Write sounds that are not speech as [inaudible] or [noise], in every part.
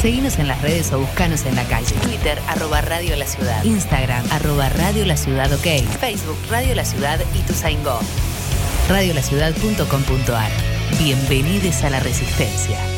Seguinos en las redes o buscanos en la calle. Twitter, arroba Radio La Ciudad. Instagram, arroba Radio La Ciudad OK. Facebook, Radio La Ciudad y tu Go. Radiolaciudad.com.ar Bienvenidos a la Resistencia.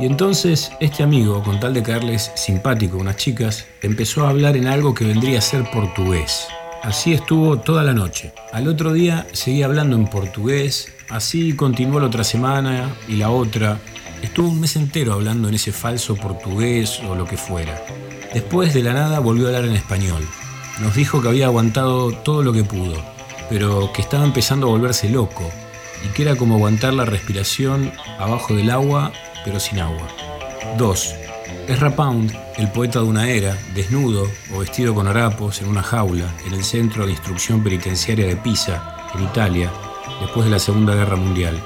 Y entonces este amigo, con tal de caerles simpático a unas chicas, empezó a hablar en algo que vendría a ser portugués. Así estuvo toda la noche. Al otro día seguía hablando en portugués, así continuó la otra semana y la otra. Estuvo un mes entero hablando en ese falso portugués o lo que fuera. Después de la nada volvió a hablar en español. Nos dijo que había aguantado todo lo que pudo, pero que estaba empezando a volverse loco y que era como aguantar la respiración abajo del agua pero sin agua. 2. Ezra Pound, el poeta de una era, desnudo o vestido con harapos en una jaula en el centro de instrucción penitenciaria de Pisa, en Italia, después de la Segunda Guerra Mundial.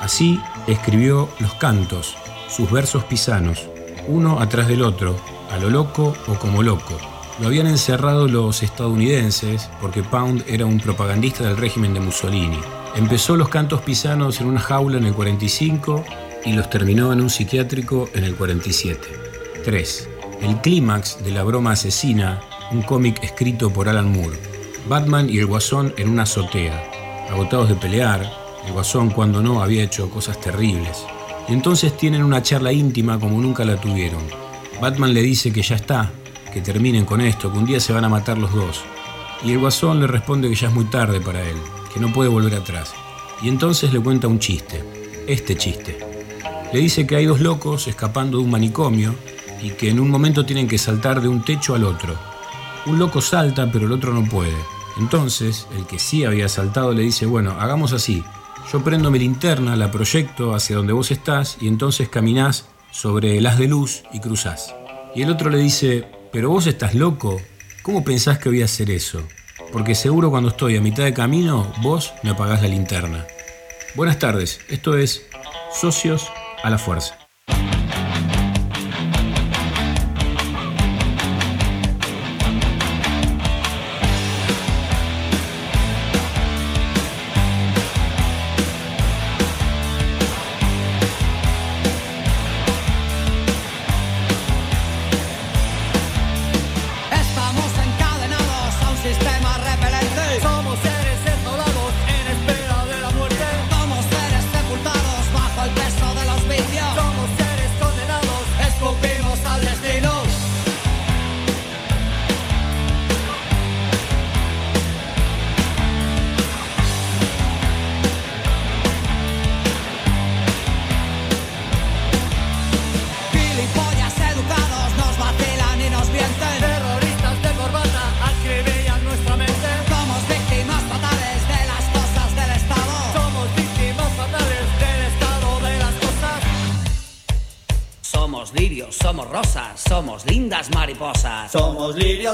Así escribió Los Cantos, sus versos pisanos, uno atrás del otro, a lo loco o como loco. Lo habían encerrado los estadounidenses porque Pound era un propagandista del régimen de Mussolini. Empezó los cantos pisanos en una jaula en el 45 y los terminó en un psiquiátrico en el 47. 3. El clímax de la broma asesina, un cómic escrito por Alan Moore. Batman y el Guasón en una azotea, agotados de pelear, el Guasón cuando no había hecho cosas terribles. Y entonces tienen una charla íntima como nunca la tuvieron. Batman le dice que ya está, que terminen con esto, que un día se van a matar los dos. Y el Guasón le responde que ya es muy tarde para él, que no puede volver atrás. Y entonces le cuenta un chiste, este chiste. Le dice que hay dos locos escapando de un manicomio y que en un momento tienen que saltar de un techo al otro. Un loco salta, pero el otro no puede. Entonces, el que sí había saltado le dice, bueno, hagamos así. Yo prendo mi linterna, la proyecto hacia donde vos estás y entonces caminás sobre el haz de luz y cruzás. Y el otro le dice, pero vos estás loco, ¿cómo pensás que voy a hacer eso? Porque seguro cuando estoy a mitad de camino, vos me apagás la linterna. Buenas tardes, esto es Socios a la fuerza.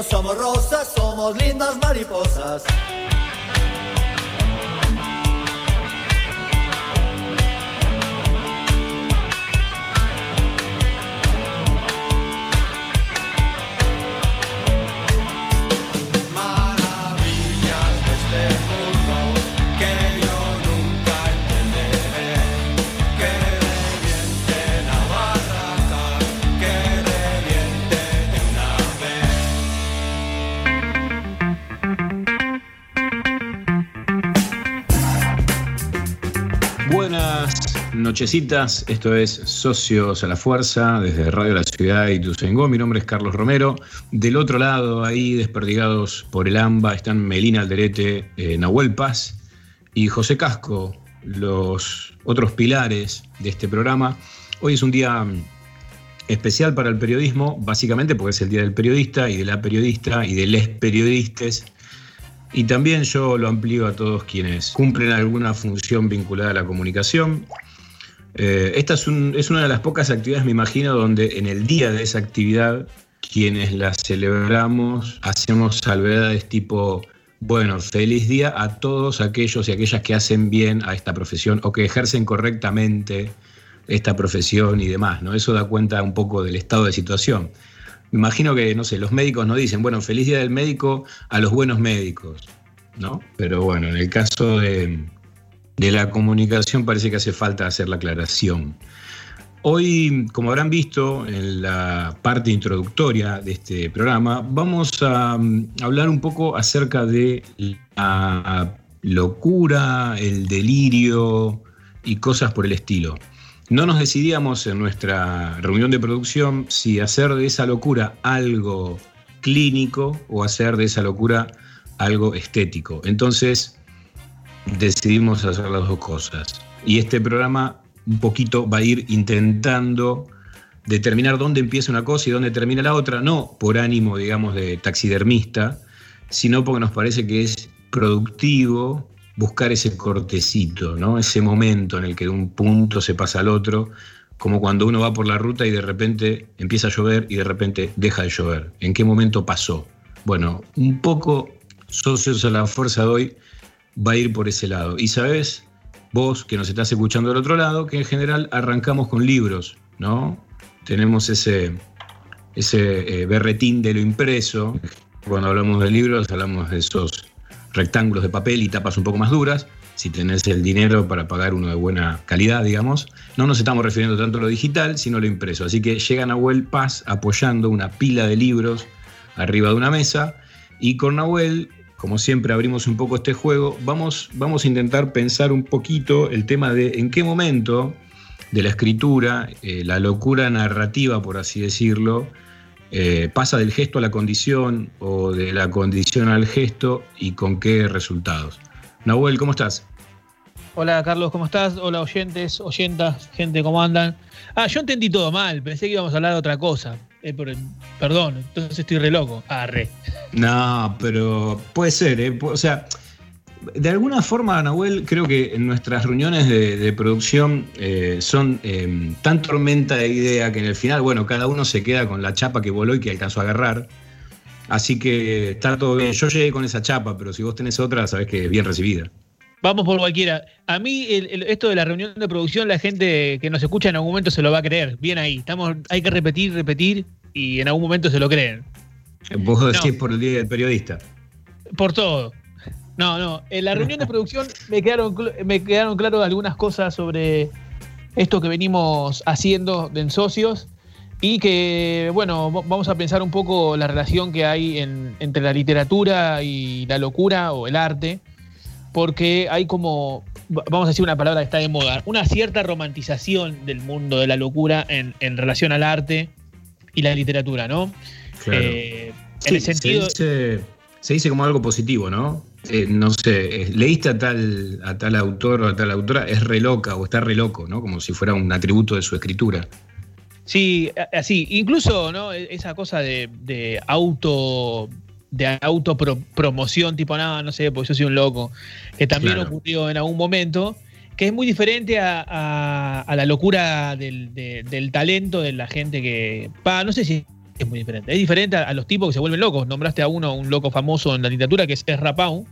Somos esto es Socios a la Fuerza desde Radio La Ciudad y Ituzaingó. Mi nombre es Carlos Romero. Del otro lado, ahí desperdigados por el AMBA, están Melina Alderete, eh, Nahuel Paz y José Casco, los otros pilares de este programa. Hoy es un día mm, especial para el periodismo, básicamente porque es el Día del Periodista y de la periodista y de les periodistas. Y también yo lo amplío a todos quienes cumplen alguna función vinculada a la comunicación. Eh, esta es, una de las pocas actividades, me imagino, donde en el día de esa actividad, quienes la celebramos, hacemos salvedades tipo, bueno, feliz día a todos aquellos y aquellas que hacen bien a esta profesión o que ejercen correctamente esta profesión y demás, ¿no? Eso da cuenta un poco del estado de situación. Me imagino que, no sé, los médicos no dicen, bueno, feliz día del médico a los buenos médicos, ¿no? Pero bueno, en el caso de, de la comunicación parece que hace falta hacer la aclaración. Hoy, como habrán visto en la parte introductoria de este programa, vamos a mm, hablar un poco acerca de la locura, el delirio y cosas por el estilo. No nos decidíamos en nuestra reunión de producción si hacer de esa locura algo clínico o hacer de esa locura algo estético. Entonces, decidimos hacer las dos cosas. Y este programa un poquito va a ir intentando determinar dónde empieza una cosa y dónde termina la otra, no por ánimo, digamos, de taxidermista, sino porque nos parece que es productivo buscar ese cortecito, ¿no? Ese momento en el que de un punto se pasa al otro, como cuando uno va por la ruta y de repente empieza a llover y de repente deja de llover. ¿En qué momento pasó? Bueno, un poco socios a la fuerza de hoy va a ir por ese lado. Y sabes, vos que nos estás escuchando del otro lado, que en general arrancamos con libros, ¿no? Tenemos ese, ese eh, berretín de lo impreso. Cuando hablamos de libros, hablamos de esos rectángulos de papel y tapas un poco más duras. Si tenés el dinero para pagar uno de buena calidad, digamos. No nos estamos refiriendo tanto a lo digital, sino a lo impreso. Así que llega Nahuel Paz apoyando una pila de libros arriba de una mesa. Y con Nahuel como siempre abrimos un poco este juego, vamos, vamos a intentar pensar un poquito el tema de en qué momento de la escritura, eh, la locura narrativa, por así decirlo, eh, pasa del gesto a la condición o de la condición al gesto y con qué resultados. Nahuel, ¿cómo estás? Hola Carlos, ¿cómo estás? Hola oyentes, oyentas, gente, ¿cómo andan? Ah, yo entendí todo mal, pensé que íbamos a hablar de otra cosa. Eh, perdón, entonces estoy re loco. Ah, re. No, pero puede ser, ¿eh? O sea, de alguna forma, Nahuel, creo que en nuestras reuniones de, producción eh, son em, tan tormenta de idea que en el final, bueno, cada uno se queda con la chapa que voló y que alcanzó a agarrar. Así que está todo bien. Yo llegué con esa chapa, pero si vos tenés otra, sabés que es bien recibida. Vamos por cualquiera. A mí esto de la reunión de producción, la gente que nos escucha en algún momento se lo va a creer. Bien ahí. Estamos, hay que repetir, repetir y en algún momento se lo creen. Vos decís por el Día del Periodista. Por todo. No, no. En la reunión de producción me quedaron, me quedaron claras algunas cosas sobre esto que venimos haciendo en socios y que, bueno, vamos a pensar un poco la relación que hay entre la literatura y la locura o el arte porque hay como, vamos a decir una palabra que está de moda, una cierta romantización del mundo de la locura en, relación al arte y la literatura, ¿no? Eh, en el sentido... Se dice, como algo positivo, ¿no? Eh, no sé, eh, leíste a tal, a tal autor o a tal autora, es re loca o está re loco, ¿no? Como si fuera un atributo de su escritura. Sí, así. Incluso, ¿no? E, esa cosa de, de auto de autopromoción, tipo nada, no sé, porque yo soy un loco, que también ocurrió en algún momento. Que es muy diferente a, a- a la locura del, de- del talento de la gente que. Pa, no sé si es muy diferente. Es diferente a, a los tipos que se vuelven locos. Nombraste a uno, un loco famoso en la literatura, que es Ezra Pound.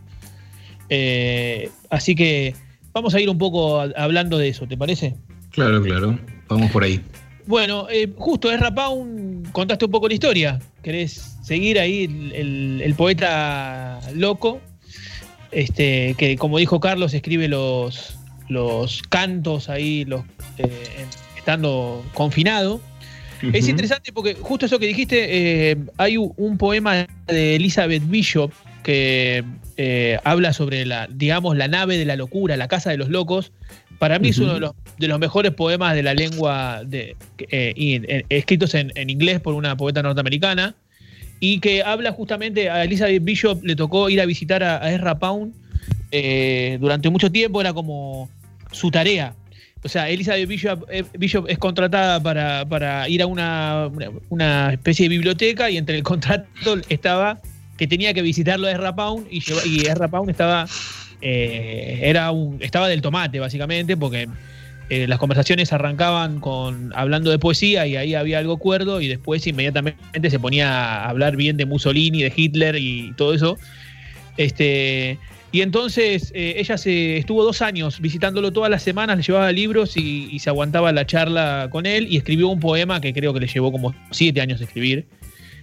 Eh, así que vamos a ir un poco hablando de eso, ¿te parece? Claro, claro. Vamos por ahí. Bueno, eh, justo Ezra Pound, contaste un poco la historia. ¿Querés seguir ahí el, el- el poeta loco? Este, que como dijo Carlos, escribe los, los cantos ahí, los, eh, estando confinado. Es interesante porque justo eso que dijiste, eh, hay un poema de Elizabeth Bishop que eh, habla sobre la, digamos, la nave de la locura, la casa de los locos. Para mí es uno de los, de los mejores poemas de la lengua de, eh, escritos en, en inglés por una poeta norteamericana y que habla justamente a Elizabeth Bishop le tocó ir a visitar a, a Ezra Pound eh, durante mucho tiempo era como su tarea o sea, Elizabeth Bishop, eh, Bishop es contratada para, para ir a una, una, especie de biblioteca y entre el contrato estaba que tenía que visitarlo a Ezra Pound y, y Ezra Pound estaba, eh, era un, estaba del tomate, básicamente, porque eh, las conversaciones arrancaban con hablando de poesía y ahí había algo cuerdo y después inmediatamente se ponía a hablar bien de Mussolini, de Hitler y todo eso. Este, y entonces eh, ella se estuvo dos años visitándolo todas las semanas, le llevaba libros y, y se aguantaba la charla con él y escribió un poema que creo que le llevó como siete años escribir.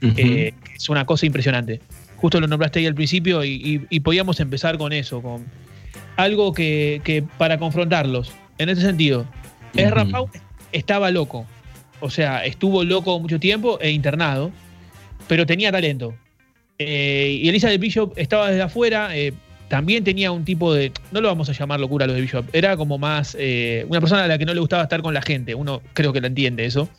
Eh, es una cosa impresionante. Justo lo nombraste ahí al principio y, y- y podíamos empezar con eso, con algo que, que para confrontarlos. En ese sentido, Ezra Ujú. Pound estaba loco. O sea, estuvo loco mucho tiempo e internado, pero tenía talento. Eh, y Elizabeth Bishop estaba desde afuera, eh, también tenía un tipo de. No lo vamos a llamar locura lo de Bishop, era como más. eh, una persona a la que no le gustaba estar con la gente. Uno creo que la entiende eso.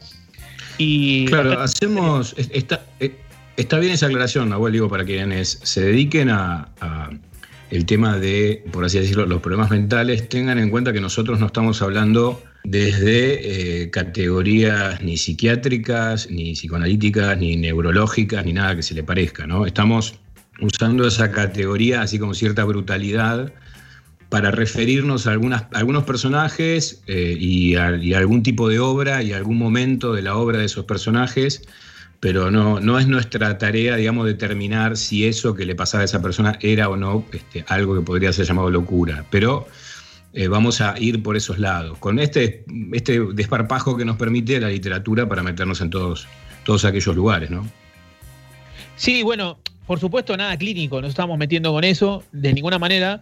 Y Claro, hacemos. es- Está, eh, está bien esa aclaración, Nahuel, digo, para quienes se dediquen a, a el tema de, por así decirlo, los problemas mentales, tengan en cuenta que nosotros no estamos hablando desde eh, categorías ni psiquiátricas, ni psicoanalíticas, ni neurológicas, ni nada que se le parezca, ¿no? Estamos usando esa categoría, así como cierta brutalidad, para referirnos a, algunas, algunos personajes eh, y, a, algún tipo de obra y algún momento de la obra de esos personajes, pero no, no es nuestra tarea, digamos, determinar si eso que le pasaba a esa persona era o no este, algo que podría ser llamado locura. Pero eh, vamos a ir por esos lados, con este, este desparpajo que nos permite la literatura para meternos en todos, todos aquellos lugares, ¿no? Sí, bueno, por supuesto, nada clínico, no estamos metiendo con eso de ninguna manera,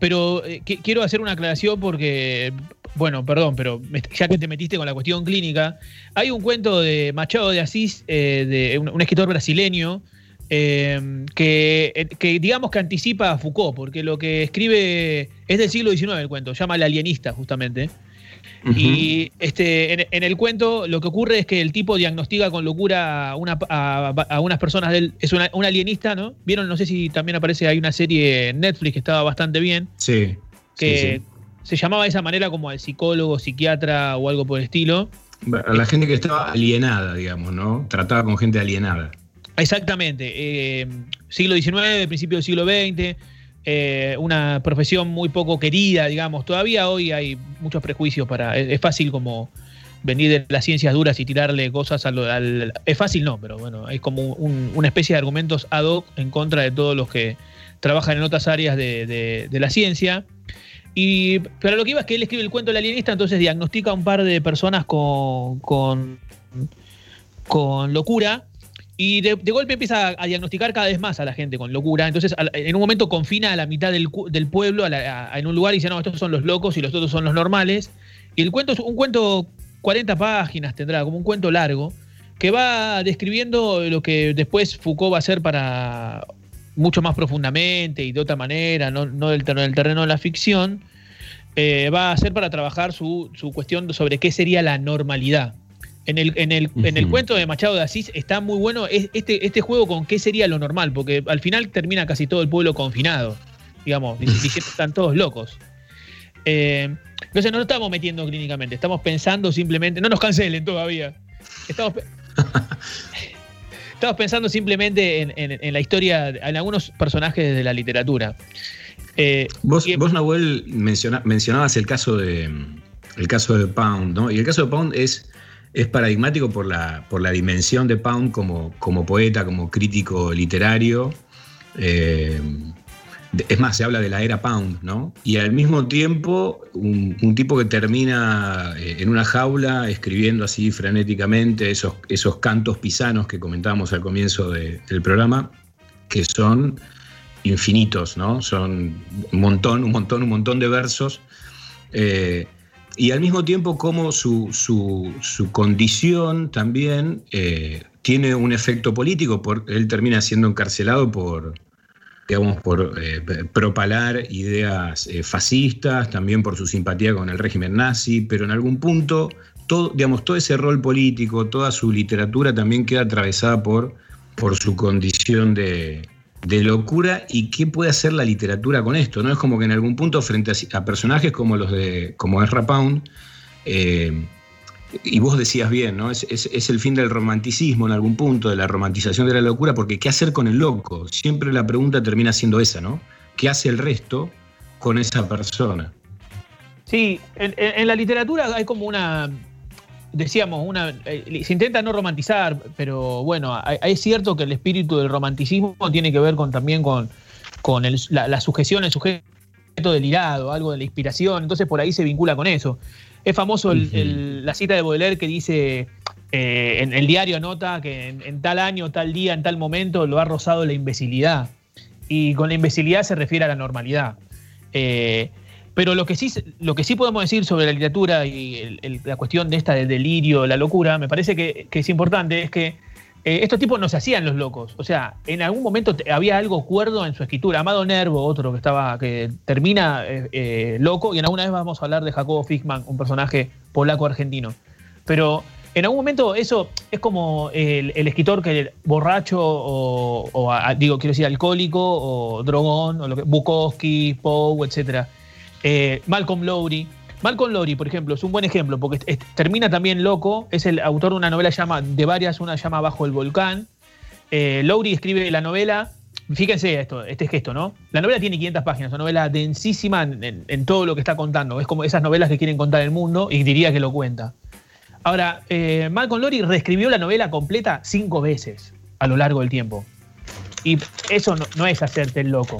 pero eh, qui- quiero hacer una aclaración porque, bueno, perdón, pero ya que te metiste con la cuestión clínica, hay un cuento de Machado de Asís, eh, de un, escritor brasileño, eh, que, eh, que digamos que anticipa a Foucault, porque lo que escribe es del siglo XIX el cuento, llama El alienista justamente. Y este, en, en el cuento lo que ocurre es que el tipo diagnostica con locura a, una- a- a unas personas del. Es una- un alienista, ¿no? Vieron, no sé si también aparece, hay una serie en Netflix que estaba bastante bien, Sí. que sí, se llamaba de esa manera como al psicólogo, psiquiatra o algo por el estilo. A la gente que estaba alienada, digamos, ¿no? Trataba con gente alienada. Exactamente. eh, siglo XIX, principio del siglo XX, eh, una profesión muy poco querida, digamos. Todavía hoy hay muchos prejuicios para. Es, fácil como venir de las ciencias duras y tirarle cosas al. al- es fácil, no, pero bueno, es como un- una especie de argumentos ad hoc en contra de todos los que trabajan en otras áreas de, de- de la ciencia. Y, pero lo que iba es que él escribe el cuento del alienista, entonces diagnostica a un par de personas con, con, con locura y de, golpe empieza a, diagnosticar cada vez más a la gente con locura. Entonces, en un momento confina a la mitad del, pueblo en un lugar y dice, no, estos son los locos y los otros son los normales. Y el cuento es un cuento, 40 páginas tendrá, como un cuento largo, que va describiendo lo que después Foucault va a hacer para mucho más profundamente y de otra manera, no, del, ter- del terreno de la ficción, eh, va a hacer para trabajar su cuestión sobre qué sería la normalidad. En el, en, el, en el cuento de Machado de Asís está muy bueno es- este, este juego con qué sería lo normal, porque al final termina casi todo el pueblo confinado, digamos, dic- [laughs] diciendo están todos locos. Eh, entonces no nos estamos metiendo clínicamente, estamos pensando simplemente, no nos cancelen todavía. Estamos, [laughs] estamos pensando simplemente en, en- la historia, en algunos personajes de la literatura. Eh, vos, vos, Nahuel, mencionabas el caso de el caso de Pound, ¿no? Y el caso de Pound es, es paradigmático por la, por la dimensión de Pound como, como poeta, como crítico literario. Eh, es más, se habla de la era Pound, ¿no? Y al mismo tiempo, un, tipo que termina eh, en una jaula escribiendo así frenéticamente esos, esos cantos pisanos que comentábamos al comienzo del programa, que son infinitos, ¿no? Son un montón, un montón, un montón de versos. Eh, y al mismo tiempo como su, condición también eh, tiene un efecto político, por, él termina siendo encarcelado por, digamos, por eh, propalar ideas eh, fascistas, también por su simpatía con el régimen nazi, pero en algún punto todo, digamos, todo ese rol político, toda su literatura también queda atravesada por, por su condición de, locura y qué puede hacer la literatura con esto. ¿no? Es como que en algún punto, frente a, personajes como los de como Ezra Pound, eh, y vos decías bien, ¿no? Es, el fin del romanticismo en algún punto, de la romantización de la locura, porque ¿qué hacer con el loco? Siempre la pregunta termina siendo esa, ¿no? ¿Qué hace el resto con esa persona? Sí, en, la literatura hay como una, decíamos, una, eh, se intenta no romantizar, pero bueno, es cierto que el espíritu del romanticismo tiene que ver con, también con, con la, sujeción, el sujeto delirado, algo de la inspiración, entonces por ahí se vincula con eso. Es famoso la cita de Baudelaire que dice, eh, en el diario nota que en, tal año, tal día, en tal momento lo ha rozado la imbecilidad. Y con la imbecilidad se refiere a la normalidad. Eh, pero lo que, sí, lo que sí podemos decir sobre la literatura y la cuestión de esta del delirio, la locura, me parece que, es importante, es que eh, estos tipos no se hacían los locos. O sea, en algún momento había algo cuerdo en su escritura. Amado Nervo, otro que estaba, que termina eh, eh, loco, y en alguna vez vamos a hablar de Jacobo Fickman, un personaje polaco-argentino. Pero en algún momento eso es como el, escritor que borracho o, digo, quiero decir, alcohólico o drogón, o lo que, Bukowski, Poe, etc. Malcolm Lowry Malcolm Lowry, por ejemplo, es un buen ejemplo porque termina también loco. Es el autor de una novela llama, de varias, una llama Bajo el Volcán. Eh, Lowry escribe la novela. Fíjense esto, este gesto, ¿no? La novela tiene 500 páginas, una novela densísima en, todo lo que está contando. Es como esas novelas que quieren contar el mundo y diría que lo cuenta. Ahora, eh, Malcolm Lowry reescribió la novela completa cinco veces a lo largo del tiempo. Y eso no, es hacerte el loco.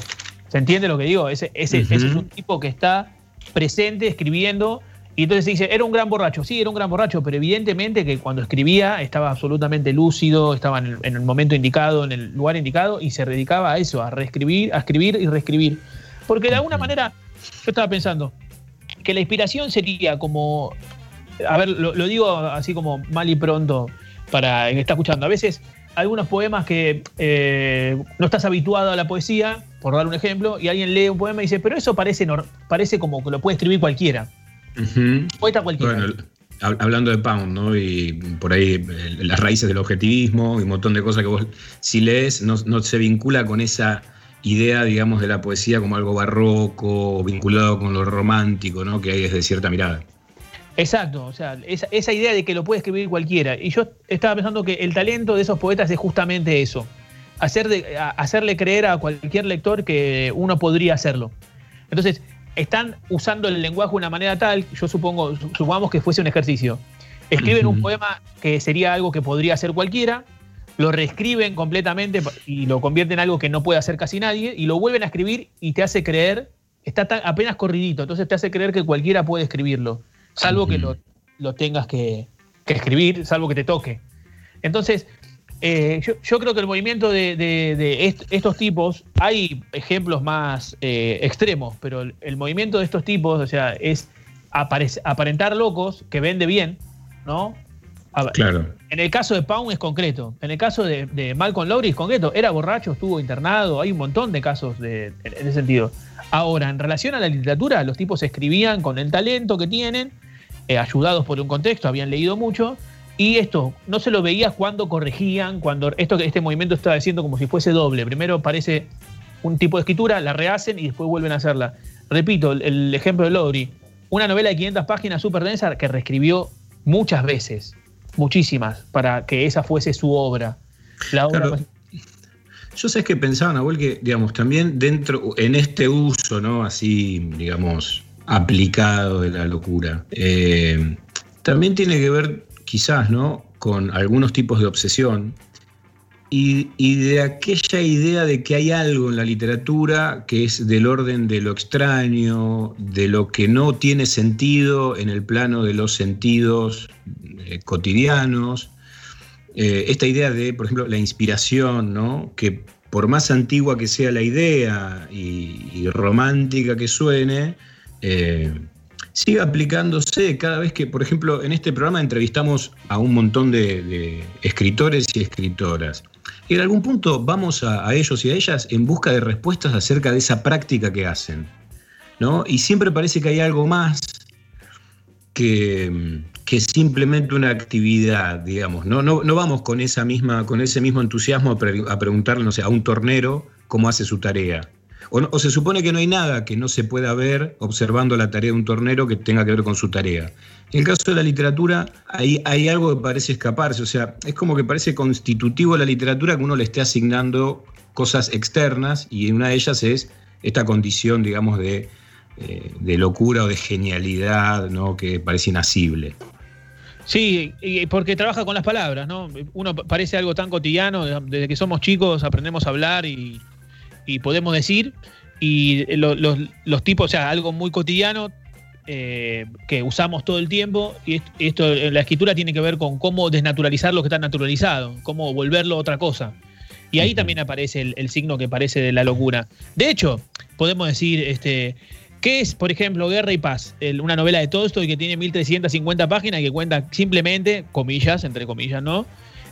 ¿Se entiende lo que digo? Ese, ese es un tipo que está presente escribiendo. Y entonces se dice, era un gran borracho. Sí, era un gran borracho, pero evidentemente que cuando escribía estaba absolutamente lúcido, estaba en el, momento indicado, en el lugar indicado, y se dedicaba a eso, a reescribir, a escribir y reescribir. Porque de alguna manera, yo estaba pensando que la inspiración sería como, a ver, lo, digo así como mal y pronto para el que está escuchando. A veces algunos poemas que eh, no estás habituado a la poesía, por dar un ejemplo, y alguien lee un poema y dice, pero eso parece, parece como que lo puede escribir cualquiera. Poeta cualquiera. Bueno, hablando de Pound, ¿no? Y por ahí eh, las raíces del objetivismo y un montón de cosas que vos, si lees, no, se vincula con esa idea, digamos, de la poesía como algo barroco, vinculado con lo romántico, ¿no? Que hay desde cierta mirada. Exacto, o sea, esa, idea de que lo puede escribir cualquiera. Y yo estaba pensando que el talento de esos poetas es justamente eso, hacer de, hacerle creer a cualquier lector que uno podría hacerlo. Entonces, están usando el lenguaje de una manera tal, yo supongo, supongamos que fuese un ejercicio. Escriben un poema que sería algo que podría hacer cualquiera, lo reescriben completamente y lo convierten en algo que no puede hacer casi nadie, y lo vuelven a escribir y te hace creer, está apenas corridito, entonces te hace creer que cualquiera puede escribirlo salvo que lo, tengas que, escribir, salvo que te toque. Entonces, eh, yo, creo que el movimiento de, estos tipos, hay ejemplos más eh, extremos, pero el, movimiento de estos tipos, o sea, es aparentar locos, que vende bien, ¿no? claro. En el caso de Pound es concreto. En el caso de, Malcolm Lowry es concreto. Era borracho, estuvo internado. Hay un montón de casos en ese sentido. Ahora, en relación a la literatura, los tipos escribían con el talento que tienen eh, ayudados por un contexto, habían leído mucho, y esto no se lo veía cuando corregían, cuando esto, este movimiento estaba diciendo como si fuese doble. Primero parece un tipo de escritura, la rehacen y después vuelven a hacerla. Repito, el, ejemplo de Lowry, una novela de 500 páginas súper densa que reescribió muchas veces, muchísimas, para que esa fuese su obra. La obra Yo sé que pensaba, Nahuel, que, digamos, también dentro, en este uso, ¿no? Así, digamos, aplicado de la locura, eh, también tiene que ver, quizás, ¿no? Con algunos tipos de obsesión y, de aquella idea de que hay algo en la literatura que es del orden de lo extraño, de lo que no tiene sentido en el plano de los sentidos eh, cotidianos. Eh, esta idea de, por ejemplo, la inspiración, ¿no? que por más antigua que sea la idea y, romántica que suene, eh, sigue aplicándose cada vez que, por ejemplo, en este programa entrevistamos a un montón de escritores y escritoras. Y en algún punto vamos a, ellos y a ellas en busca de respuestas acerca de esa práctica que hacen. ¿no? Y siempre parece que hay algo más que, simplemente una actividad, digamos. ¿no? No, no, vamos con, esa misma, con ese mismo entusiasmo a, preguntarle no sé, a un tornero cómo hace su tarea. O, se supone que no hay nada que no se pueda ver observando la tarea de un tornero que tenga que ver con su tarea. En el caso de la literatura, hay, algo que parece escaparse, o sea, es como que parece constitutivo de la literatura que uno le esté asignando cosas externas y una de ellas es esta condición, digamos, de, eh, de locura o de genialidad, ¿no? Que parece inasible. Sí, porque trabaja con las palabras, ¿no? Uno parece algo tan cotidiano, desde que somos chicos aprendemos a hablar y, y podemos decir, y los, tipos, o sea, algo muy cotidiano eh, que usamos todo el tiempo, y esto, la escritura tiene que ver con cómo desnaturalizar lo que está naturalizado, cómo volverlo otra cosa. Y ahí también aparece el, signo que parece de la locura. De hecho, podemos decir, este, ¿qué es, por ejemplo, Guerra y Paz? una novela de Tolstoy que tiene 1350 páginas y que cuenta simplemente, comillas, entre comillas, ¿no?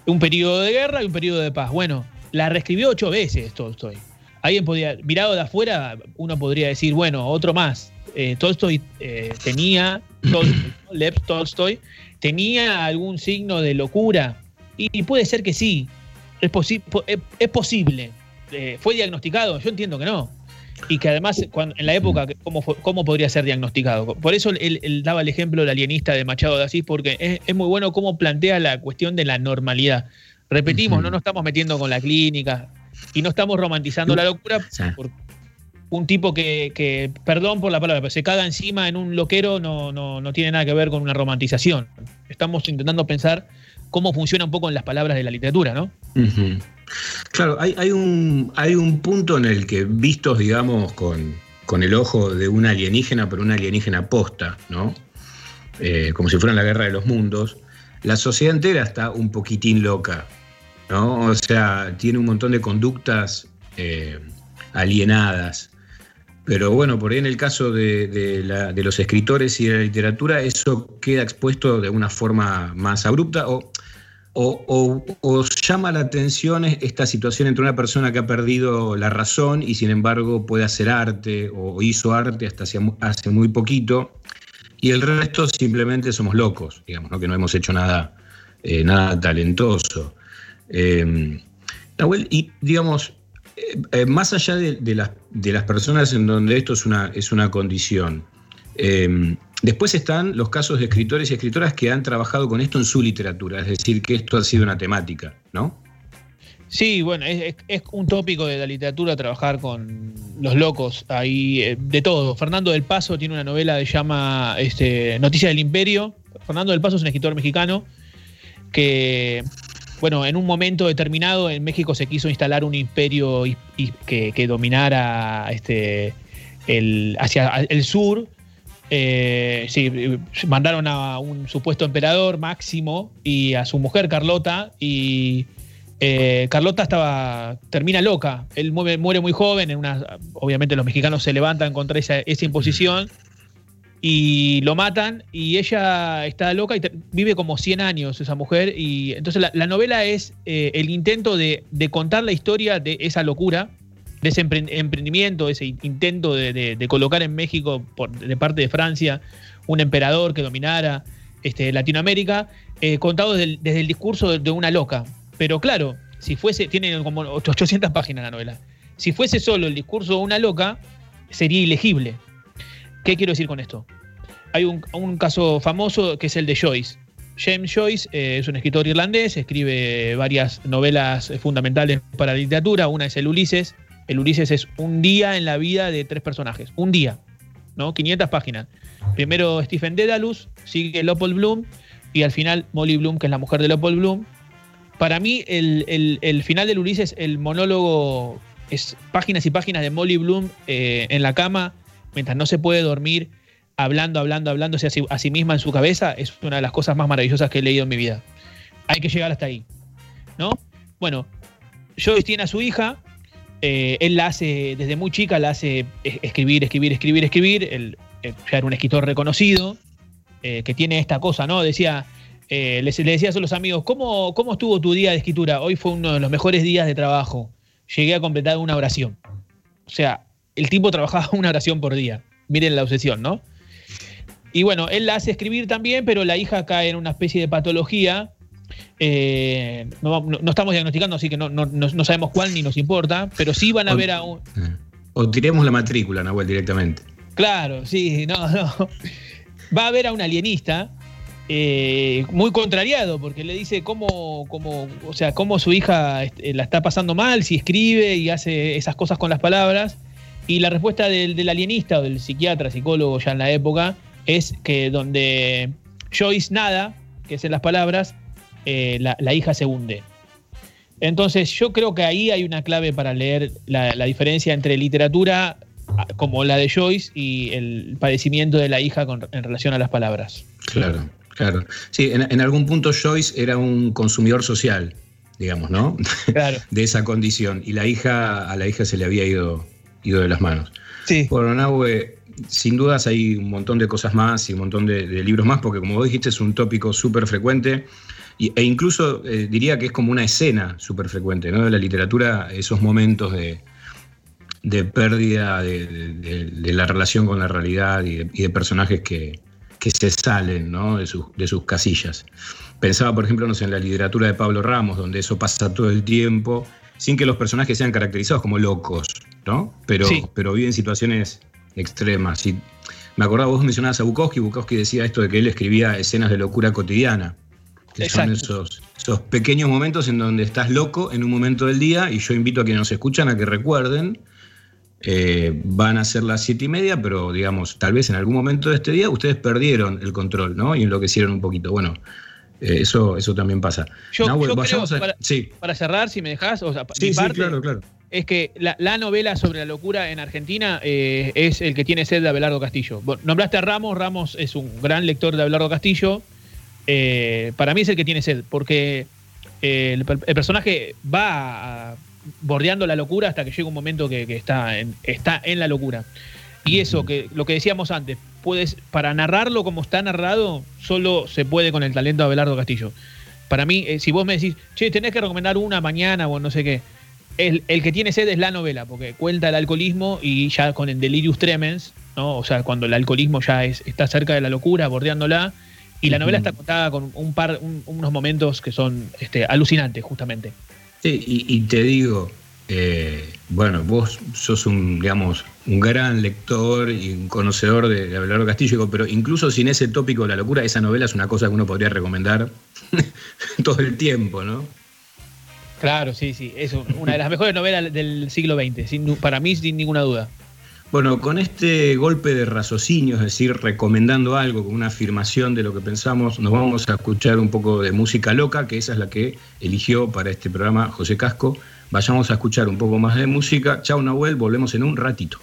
Un periodo de guerra y un periodo de paz. Bueno, la reescribió ocho veces Tolstoy alguien podría, mirado de afuera, uno podría decir, bueno, otro más. Eh, Tolstoy eh, tenía, [coughs] Lev Tolstoy, tenía algún signo de locura. Y, puede ser que sí, es, es, posible. Eh, ¿Fue diagnosticado? Yo entiendo que no. Y que además, en la época, ¿cómo, ¿cómo, podría ser diagnosticado? Por eso él, daba el ejemplo del alienista de Machado de Asís, porque es, es, muy bueno cómo plantea la cuestión de la normalidad. Repetimos, no nos estamos metiendo con la clínica, y no estamos romantizando la locura por un tipo que, perdón por la palabra, pero se caga encima en un loquero no, no, tiene nada que ver con una romantización. Estamos intentando pensar cómo funciona un poco en las palabras de la literatura, ¿no? Claro, hay, un, hay un punto en el que, vistos, digamos, con, con el ojo de un alienígena, pero un alienígena posta, ¿no? Eh, como si fuera la guerra de los mundos, la sociedad entera está un poquitín loca. ¿No? O sea, tiene un montón de conductas eh, alienadas. Pero bueno, por ahí en el caso de, los escritores y de la literatura, eso queda expuesto de una forma más abrupta o, llama la atención esta situación entre una persona que ha perdido la razón y sin embargo puede hacer arte o hizo arte hasta hace, muy poquito y el resto simplemente somos locos, digamos, ¿no? que no hemos hecho nada, eh, nada talentoso. Eh, Nahuel, y digamos, eh, eh, más allá de, las personas en donde esto es una, es una condición, eh, después están los casos de escritores y escritoras que han trabajado con esto en su literatura, es decir, que esto ha sido una temática, ¿no? Sí, bueno, es, un tópico de la literatura trabajar con los locos, ahí de todo. Fernando del Paso tiene una novela que se llama este, Noticia del Imperio. Fernando del Paso es un escritor mexicano que bueno, en un momento determinado en México se quiso instalar un imperio que, dominara este, el, hacia el sur. Eh, mandaron a un supuesto emperador Máximo y a su mujer Carlota y eh, Carlota estaba termina loca. Él muere, muy joven. Obviamente los mexicanos se levantan contra esa imposición y lo matan y ella está loca y vive como 100 años esa mujer y entonces la, novela es eh, el intento de, contar la historia de esa locura, de ese emprendimiento, ese intento de, colocar en México por, de parte de Francia un emperador que dominara este, Latinoamérica, eh, contado desde el, discurso de, una loca. Pero claro, si fuese, tiene como 800 páginas la novela, si fuese solo el discurso de una loca, sería ilegible ¿Qué quiero decir con esto? Hay un, caso famoso que es el de Joyce. James Joyce eh, es un escritor irlandés, escribe varias novelas fundamentales para la literatura. Una es el Ulises. El Ulises es un día en la vida de tres personajes. Un día, ¿no? 500 páginas. Primero Stephen Dedalus, sigue Leopold Bloom y al final Molly Bloom, que es la mujer de Leopold Bloom. Para mí, el final del Ulises, el monólogo, es páginas y páginas de Molly Bloom eh, en la cama, mientras no se puede dormir, hablando, hablando, hablándose a sí, a sí misma en su cabeza, es una de las cosas más maravillosas que he leído en mi vida. Hay que llegar hasta ahí. ¿No? Bueno, Joyce tiene a su hija, eh, él la hace, desde muy chica, la hace es- escribir, escribir, escribir, escribir. Él eh, ya era un escritor reconocido, eh, que tiene esta cosa, ¿no? Decía, le, le decía a los amigos, ¿cómo, ¿cómo estuvo tu día de escritura? Hoy fue uno de los mejores días de trabajo. Llegué a completar una oración. O sea, el tipo trabajaba [laughs] una oración por día. Miren la obsesión, ¿no? Y bueno, él la hace escribir también, pero la hija cae en una especie de patología. Eh, no, no- no estamos diagnosticando, así que no, no- no- sabemos cuál ni nos importa, pero sí van a ver a un. O tiremos la matrícula, Nahuel, directamente. Claro, sí, no, no. Va a ver a un alienista eh, muy contrariado, porque le dice cómo, cómo, o sea, cómo su hija este, la está pasando mal, si escribe y hace esas cosas con las palabras. Y la respuesta del, del alienista o del psiquiatra, psicólogo ya en la época, es que donde Joyce nada, que es en las palabras, eh, la, la hija se hunde. Entonces yo creo que ahí hay una clave para leer la, la diferencia entre literatura ah, como la de Joyce y el padecimiento de la hija con- en relación a las palabras. Claro, claro. Sí, en, en algún punto Joyce era un consumidor social, digamos, ¿no? Claro. [laughs] de esa condición. Y la hija, a la hija se le había ido, ido de las manos. Sí. Bueno, Nahue, sin dudas hay un montón de cosas más y un montón de, de libros más, porque como vos dijiste, es un tópico súper frecuente. y- e incluso eh, diría que es como una escena súper frecuente, ¿no? De la literatura, esos momentos de, de pérdida de, la relación con la realidad y de, y personajes que, que se salen ¿no? de, sus, de sus casillas. Pensaba, por ejemplo, no sé, en la literatura de Pablo Ramos, donde eso pasa todo el tiempo, sin que los personajes sean caracterizados como locos, ¿no? Pero, Sí. pero viven situaciones extremas. Y me acordaba, vos mencionabas a Bukowski, Bukowski decía esto de que él escribía escenas de locura cotidiana, que son esos pequeños momentos en donde estás loco en un momento del día, y yo invito a quienes nos escuchan a que recuerden eh, van a ser las siete y media, pero digamos, tal vez en algún momento de este día ustedes perdieron el control, ¿no? Y enloquecieron un poquito. Bueno, eh, eso, eso también pasa. Yo, Nahue, yo creo, vayamos a- para, Sí, para cerrar, si me dejas, o sea, sí, mi sí, parte claro, claro. es que la, la novela sobre la locura en Argentina eh, es el que tiene sed de Abelardo Castillo. Bueno, nombraste a Ramos, Ramos es un gran lector de Abelardo Castillo. Eh, para mí es el que tiene sed, porque el, per- el personaje va a- bordeando la locura hasta que llega un momento que, que está, en, está en la locura. Y eso, que lo que decíamos antes, puedes, para narrarlo como está narrado, solo se puede con el talento de Abelardo Castillo. Para mí, eh, si vos me decís, che, tenés que recomendar una mañana o no sé qué, el, el que tiene sed es la novela, porque cuenta el alcoholismo y ya con el delirius tremens, ¿no? O sea, cuando el alcoholismo ya es, está cerca de la locura, bordeándola, y la novela está contada con un par, un- unos momentos que son este, alucinantes, justamente. Sí, y, y te digo, eh, bueno, vos sos un, digamos, un gran lector y un conocedor de, de Abelardo Castillo, pero incluso sin ese tópico de la locura, esa novela es una cosa que uno podría recomendar [laughs] todo el tiempo, ¿no? Claro, sí, sí, es una de las mejores novelas del siglo XX, sin para mí sin ninguna duda. Bueno, con este golpe de raciocinio, es decir, recomendando algo, con una afirmación de lo que pensamos, nos vamos a escuchar un poco de música loca, que esa es la que eligió para este programa José Casco. Vayamos a escuchar un poco más de música. Chao, Nahuel, volvemos en un ratito.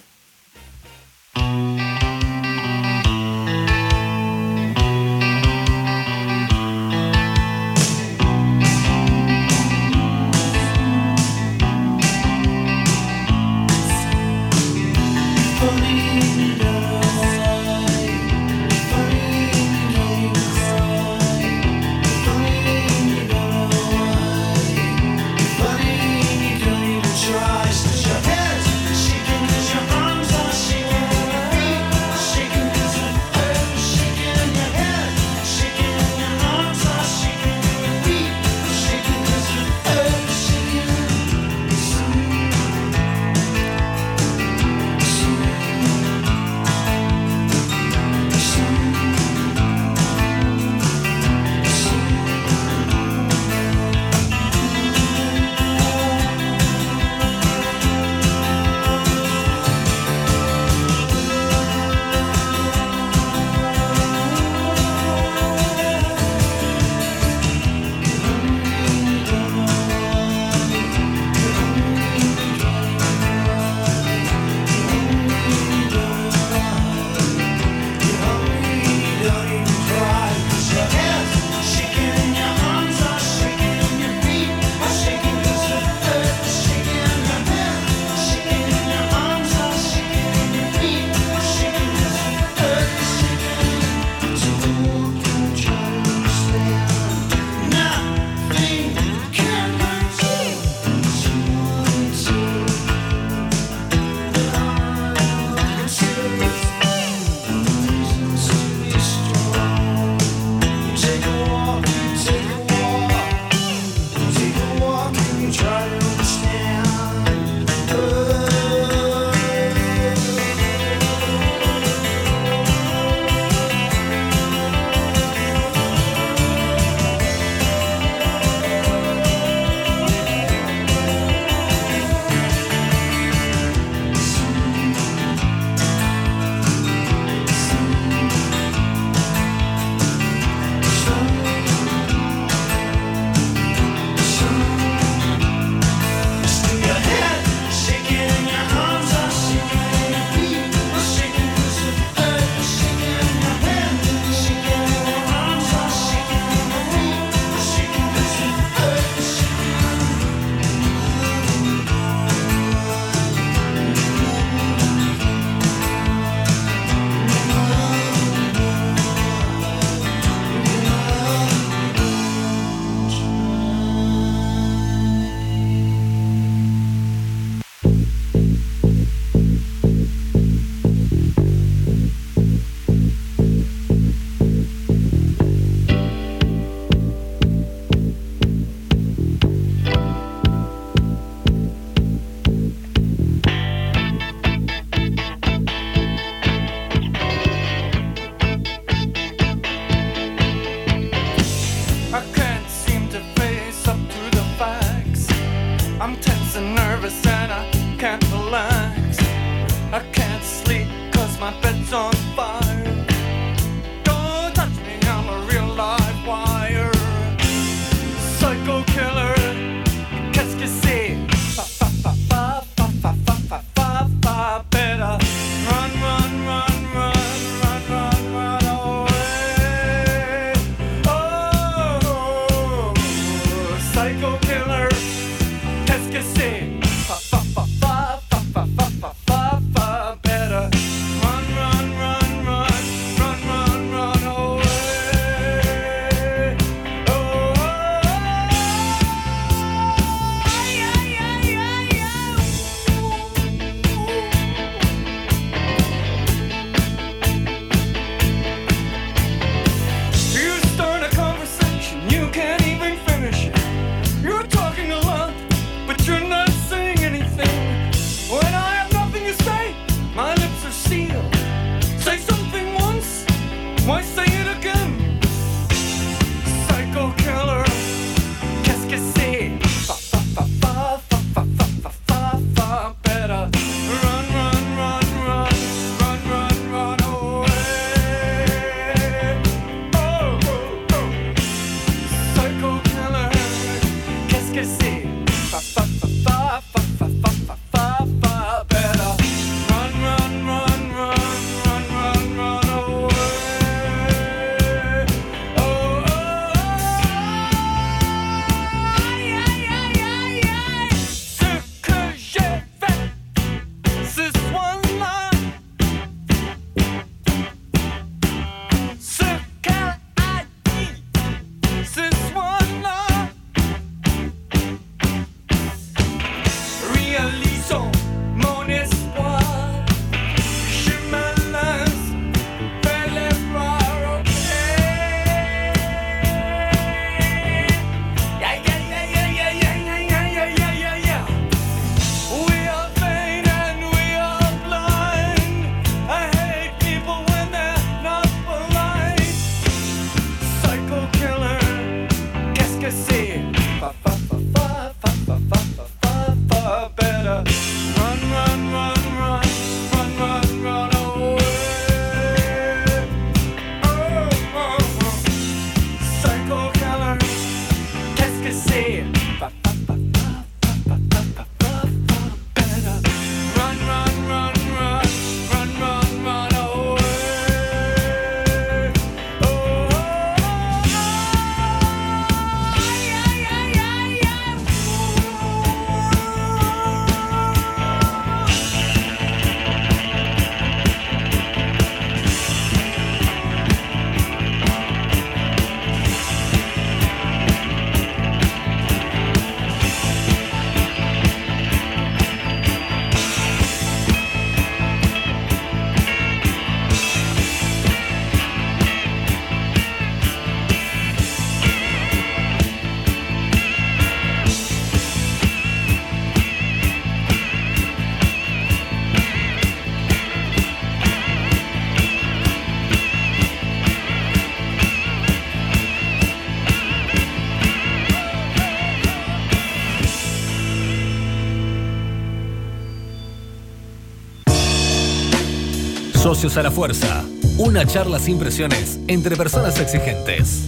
Socios a la Fuerza. Una charla sin presiones entre personas exigentes.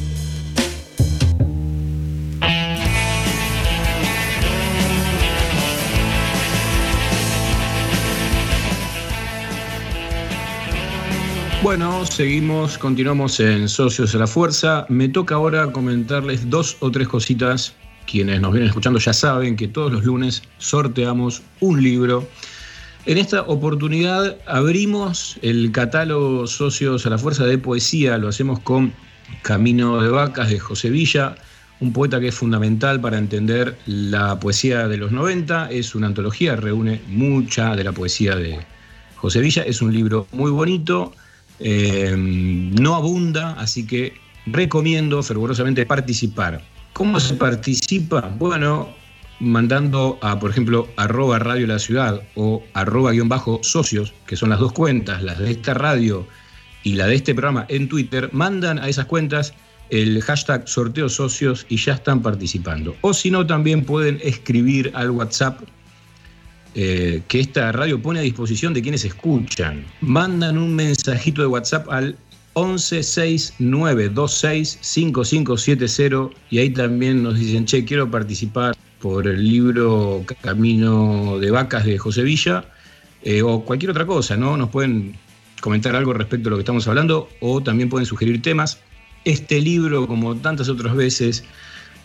Bueno, seguimos, continuamos en Socios a la Fuerza. Me toca ahora comentarles dos o tres cositas. Quienes nos vienen escuchando ya saben que todos los lunes sorteamos un libro en esta oportunidad abrimos el catálogo Socios a la Fuerza de Poesía, lo hacemos con Camino de Vacas de José Villa, un poeta que es fundamental para entender la poesía de los 90, es una antología, reúne mucha de la poesía de José Villa, es un libro muy bonito, eh, no abunda, así que recomiendo fervorosamente participar. ¿Cómo se participa? Bueno, mandando a, por ejemplo, arroba Radio La Ciudad o arroba guion bajo socios, que son las dos cuentas, las de esta radio y la de este programa en Twitter, mandan a esas cuentas el hashtag sorteo socios y ya están participando. O si no, también pueden escribir al WhatsApp eh, que esta radio pone a disposición de quienes escuchan. Mandan un mensajito de WhatsApp al 1169265570 y ahí también nos dicen, che, quiero participar por el libro Camino de Vacas de José Villa eh, o cualquier otra cosa, ¿no? Nos pueden comentar algo respecto a lo que estamos hablando o también pueden sugerir temas. Este libro, como tantas otras veces,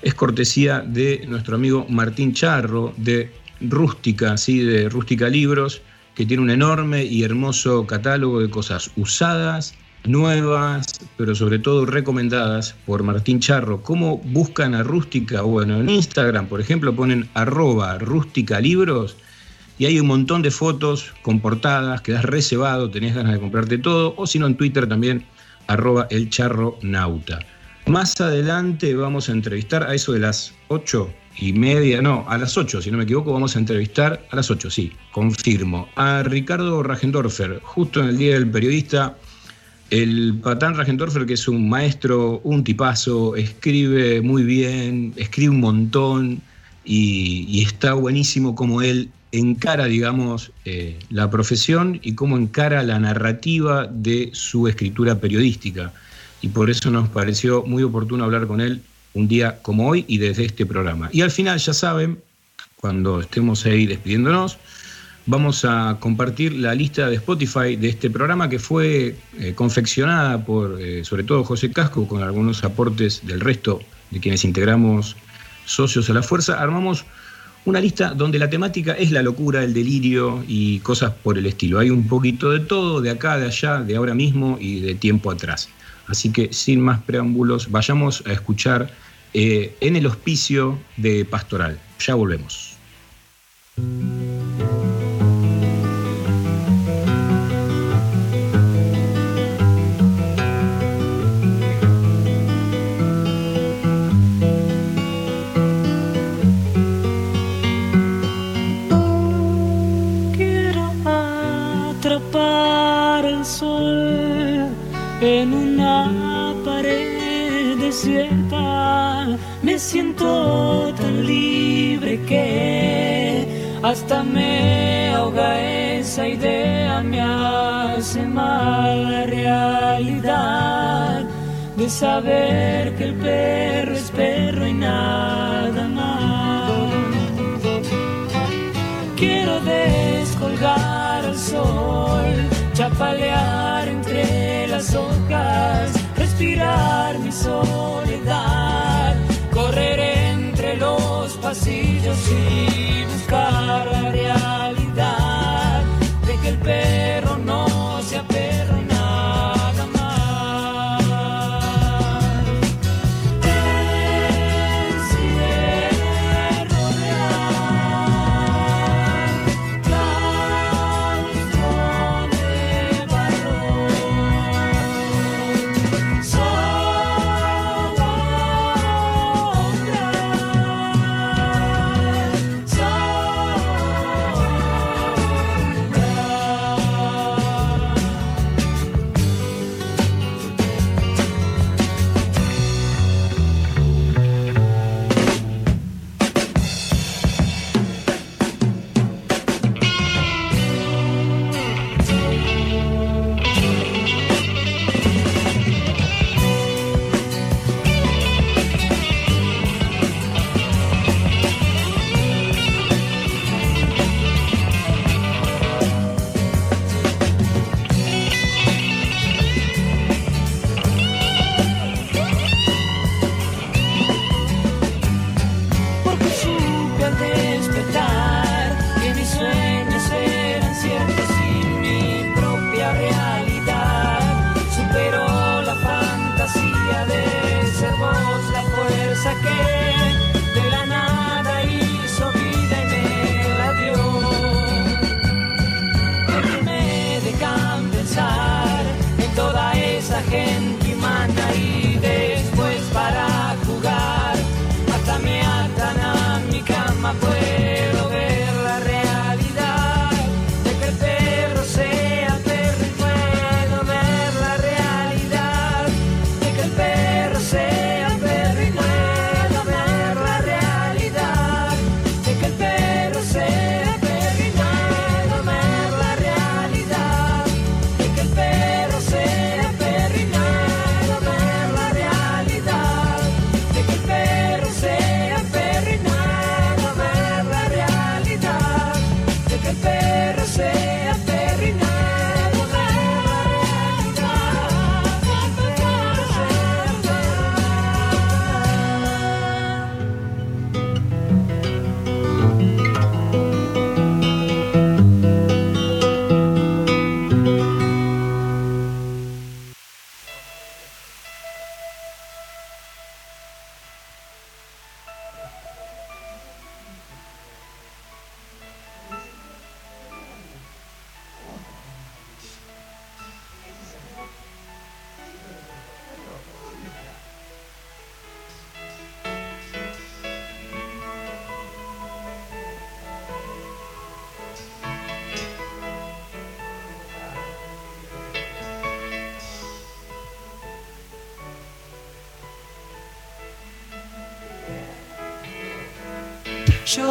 es cortesía de nuestro amigo Martín Charro de Rústica, ¿sí? de Rústica Libros, que tiene un enorme y hermoso catálogo de cosas usadas, nuevas, pero sobre todo recomendadas por Martín Charro. ¿Cómo buscan a Rústica? Bueno, en Instagram, por ejemplo, ponen arroba rústica libros y hay un montón de fotos con portadas, quedas reservado, tenés ganas de comprarte todo, o si no en Twitter también, arroba el charro nauta. Más adelante vamos a entrevistar a eso de las ocho y media, no, a las 8, si no me equivoco, vamos a entrevistar a las 8, sí, confirmo, a Ricardo Ragendorfer, justo en el Día del Periodista el patán Ragendorfer, que es un maestro, un tipazo, escribe muy bien, escribe un montón y, está buenísimo como él encara, digamos, eh, la profesión y cómo encara la narrativa de su escritura periodística. Y por eso nos pareció muy oportuno hablar con él un día como hoy y desde este programa. Y al final, ya saben, cuando estemos ahí despidiéndonos, vamos a compartir la lista de Spotify de este programa que fue eh, confeccionada por eh, sobre todo José Casco con algunos aportes del resto de quienes integramos socios a la fuerza. Armamos una lista donde la temática es la locura, el delirio y cosas por el estilo. Hay un poquito de todo, de acá, de allá, de ahora mismo y de tiempo atrás. Así que sin más preámbulos, vayamos a escuchar eh, en el hospicio de Pastoral. Ya volvemos. Me siento tan libre que hasta me ahoga esa idea, me hace mal la realidad de saber que el perro es perro y nada más. Quiero descolgar al sol, chapalear entre las hojas respirar soledad, correr entre los pasillos y buscar la realidad de que el perro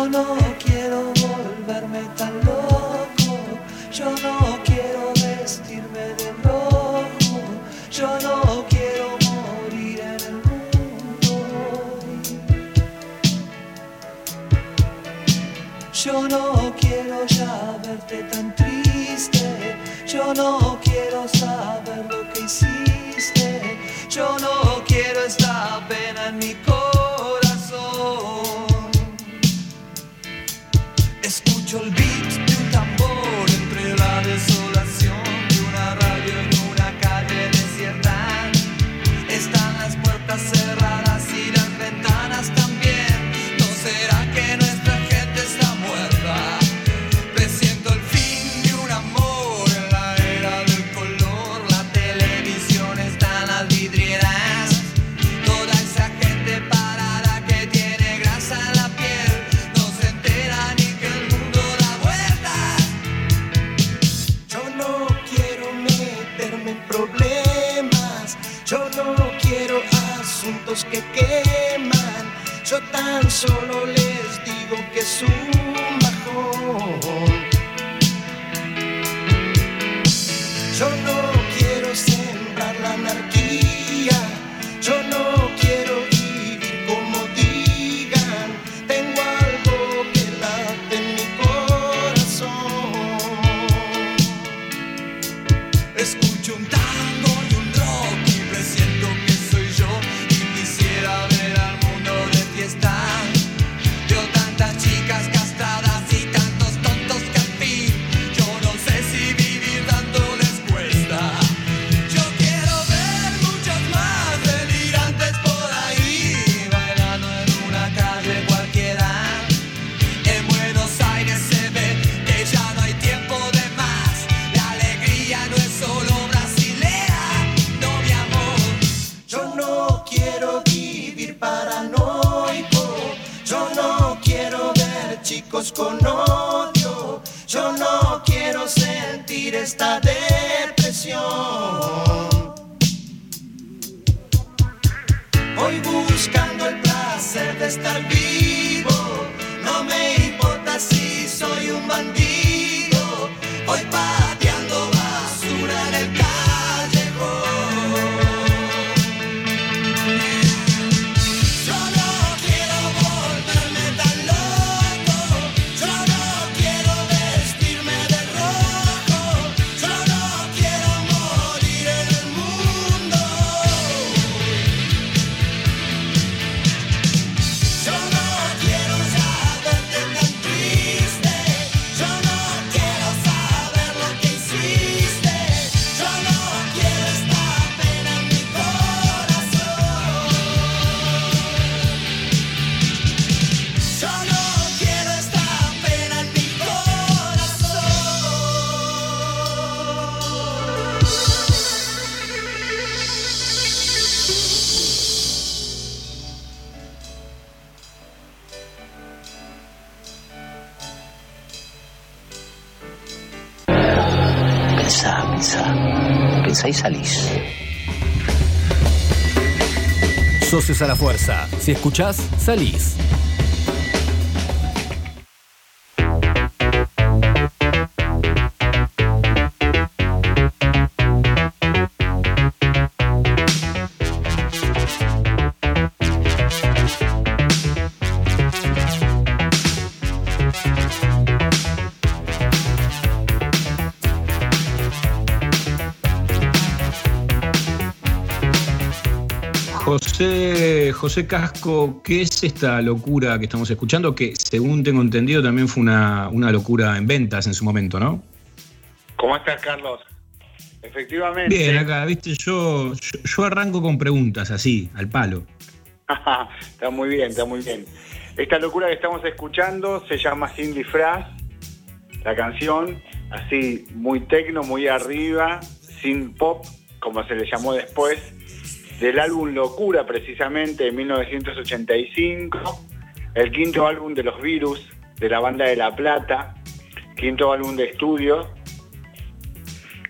no. solo les digo que su y salís. Socios a la fuerza. Si escuchás, salís. José Casco, ¿qué es esta locura que estamos escuchando? Que según tengo entendido también fue una, una locura en ventas en su momento, ¿no? ¿Cómo estás, Carlos? Efectivamente. Bien, acá, viste, yo, yo, yo arranco con preguntas así, al palo. [laughs] está muy bien, está muy bien. Esta locura que estamos escuchando se llama Sin Disfraz, la canción, así muy tecno, muy arriba, sin pop, como se le llamó después del álbum Locura, precisamente, de 1985, el quinto álbum de los Virus, de la banda de La Plata, quinto álbum de estudio,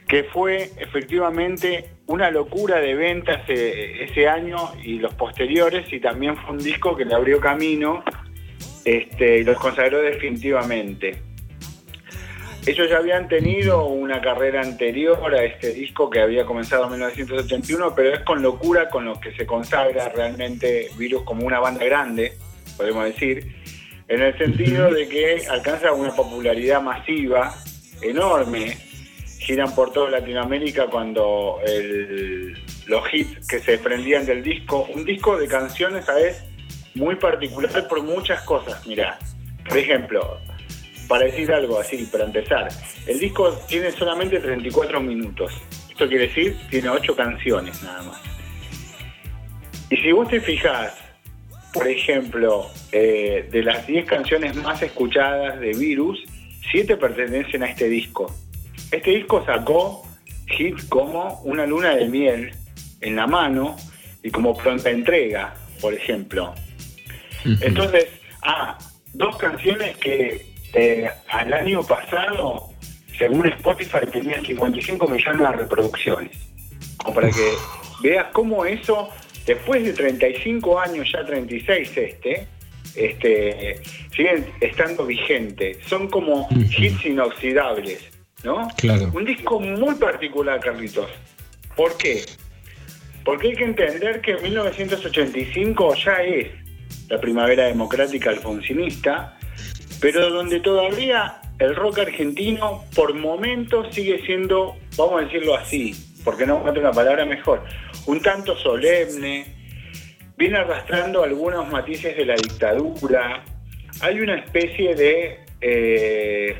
que fue efectivamente una locura de ventas eh, ese año y los posteriores, y también fue un disco que le abrió camino este, y los consagró definitivamente. Ellos ya habían tenido una carrera anterior a este disco que había comenzado en 1981, pero es con locura con lo que se consagra realmente Virus como una banda grande, podemos decir, en el sentido de que alcanza una popularidad masiva, enorme, giran por toda Latinoamérica cuando los hits que se desprendían del disco, un disco de canciones, ¿sabes? Muy particular por muchas cosas, mirá. Por ejemplo, para decir algo así, para empezar, el disco tiene solamente 34 minutos. Esto quiere decir, tiene 8 canciones nada más. Y si vos te fijás, por ejemplo, eh, de las 10 canciones más escuchadas de Virus, 7 pertenecen a este disco. Este disco sacó hits como Una luna de miel en la mano y como Pronta entrega, por ejemplo. Entonces, ah, dos canciones que eh, al año pasado, según Spotify, tenían 55 millones de reproducciones. Como para que veas cómo eso, después de 35 años, ya 36 este, este siguen estando vigentes. Son como hits inoxidables, ¿no? Claro. Un disco muy particular, Carlitos. ¿Por qué? Porque hay que entender que 1985 ya es la primavera democrática alfonsinista, pero donde todavía el rock argentino por momentos sigue siendo, vamos a decirlo así, porque no encuentro una palabra mejor, un tanto solemne, viene arrastrando algunos matices de la dictadura, hay una especie de eh,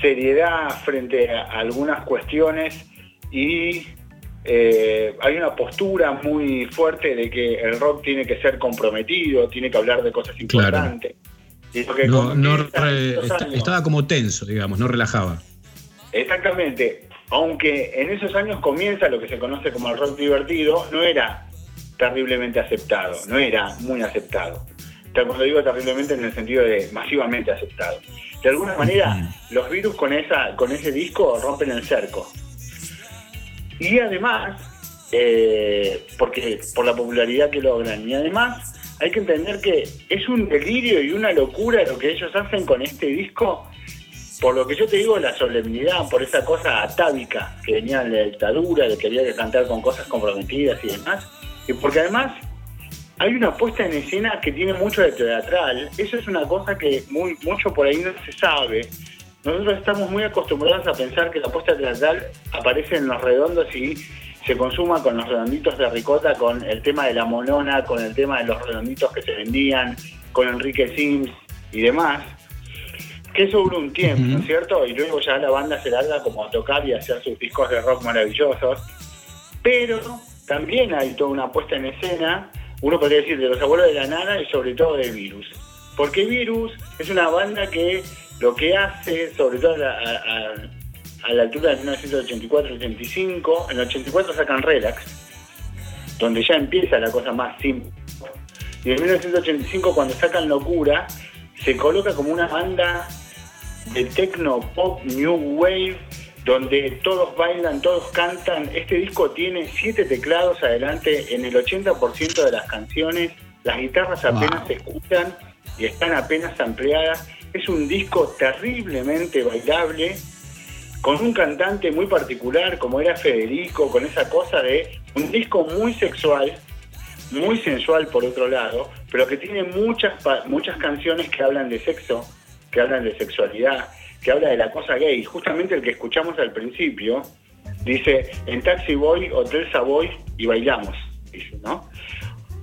seriedad frente a algunas cuestiones y eh, hay una postura muy fuerte de que el rock tiene que ser comprometido, tiene que hablar de cosas importantes. Que No, no re- estaba como tenso, digamos, no relajaba. Exactamente. Aunque en esos años comienza lo que se conoce como el rock divertido, no era terriblemente aceptado, no era muy aceptado. Cuando digo terriblemente en el sentido de masivamente aceptado. De alguna manera, los virus con, esa, con ese disco rompen el cerco. Y además, eh, porque por la popularidad que logran, y además hay que entender que es un delirio y una locura lo que ellos hacen con este disco, por lo que yo te digo, la solemnidad, por esa cosa atávica que venía de la dictadura, de que había que cantar con cosas comprometidas y demás, y porque además hay una puesta en escena que tiene mucho de teatral, eso es una cosa que muy, mucho por ahí no se sabe. Nosotros estamos muy acostumbrados a pensar que la puesta teatral aparece en los redondos y se consuma con los redonditos de ricota, con el tema de la monona, con el tema de los redonditos que se vendían, con Enrique Sims y demás. Que eso dura un tiempo, ¿no es cierto? Y luego ya la banda se larga como a tocar y a hacer sus discos de rock maravillosos. Pero también hay toda una puesta en escena, uno podría decir, de los abuelos de la nada y sobre todo de Virus. Porque Virus es una banda que lo que hace, sobre todo a a- a- la altura de 1984-85, en el 84 sacan Relax, donde ya empieza la cosa más simple. Y en 1985 cuando sacan Locura, se coloca como una banda de techno pop new wave donde todos bailan, todos cantan. Este disco tiene siete teclados adelante en el 80% de las canciones. Las guitarras apenas se escuchan y están apenas ampliadas. Es un disco terriblemente bailable, con un cantante muy particular como era Federico, con esa cosa de un disco muy sexual, muy sensual por otro lado, pero que tiene muchas, muchas canciones que hablan de sexo, que hablan de sexualidad, que habla de la cosa gay. Justamente el que escuchamos al principio dice, en Taxi Boy, Hotel Savoy y bailamos, dice, ¿no?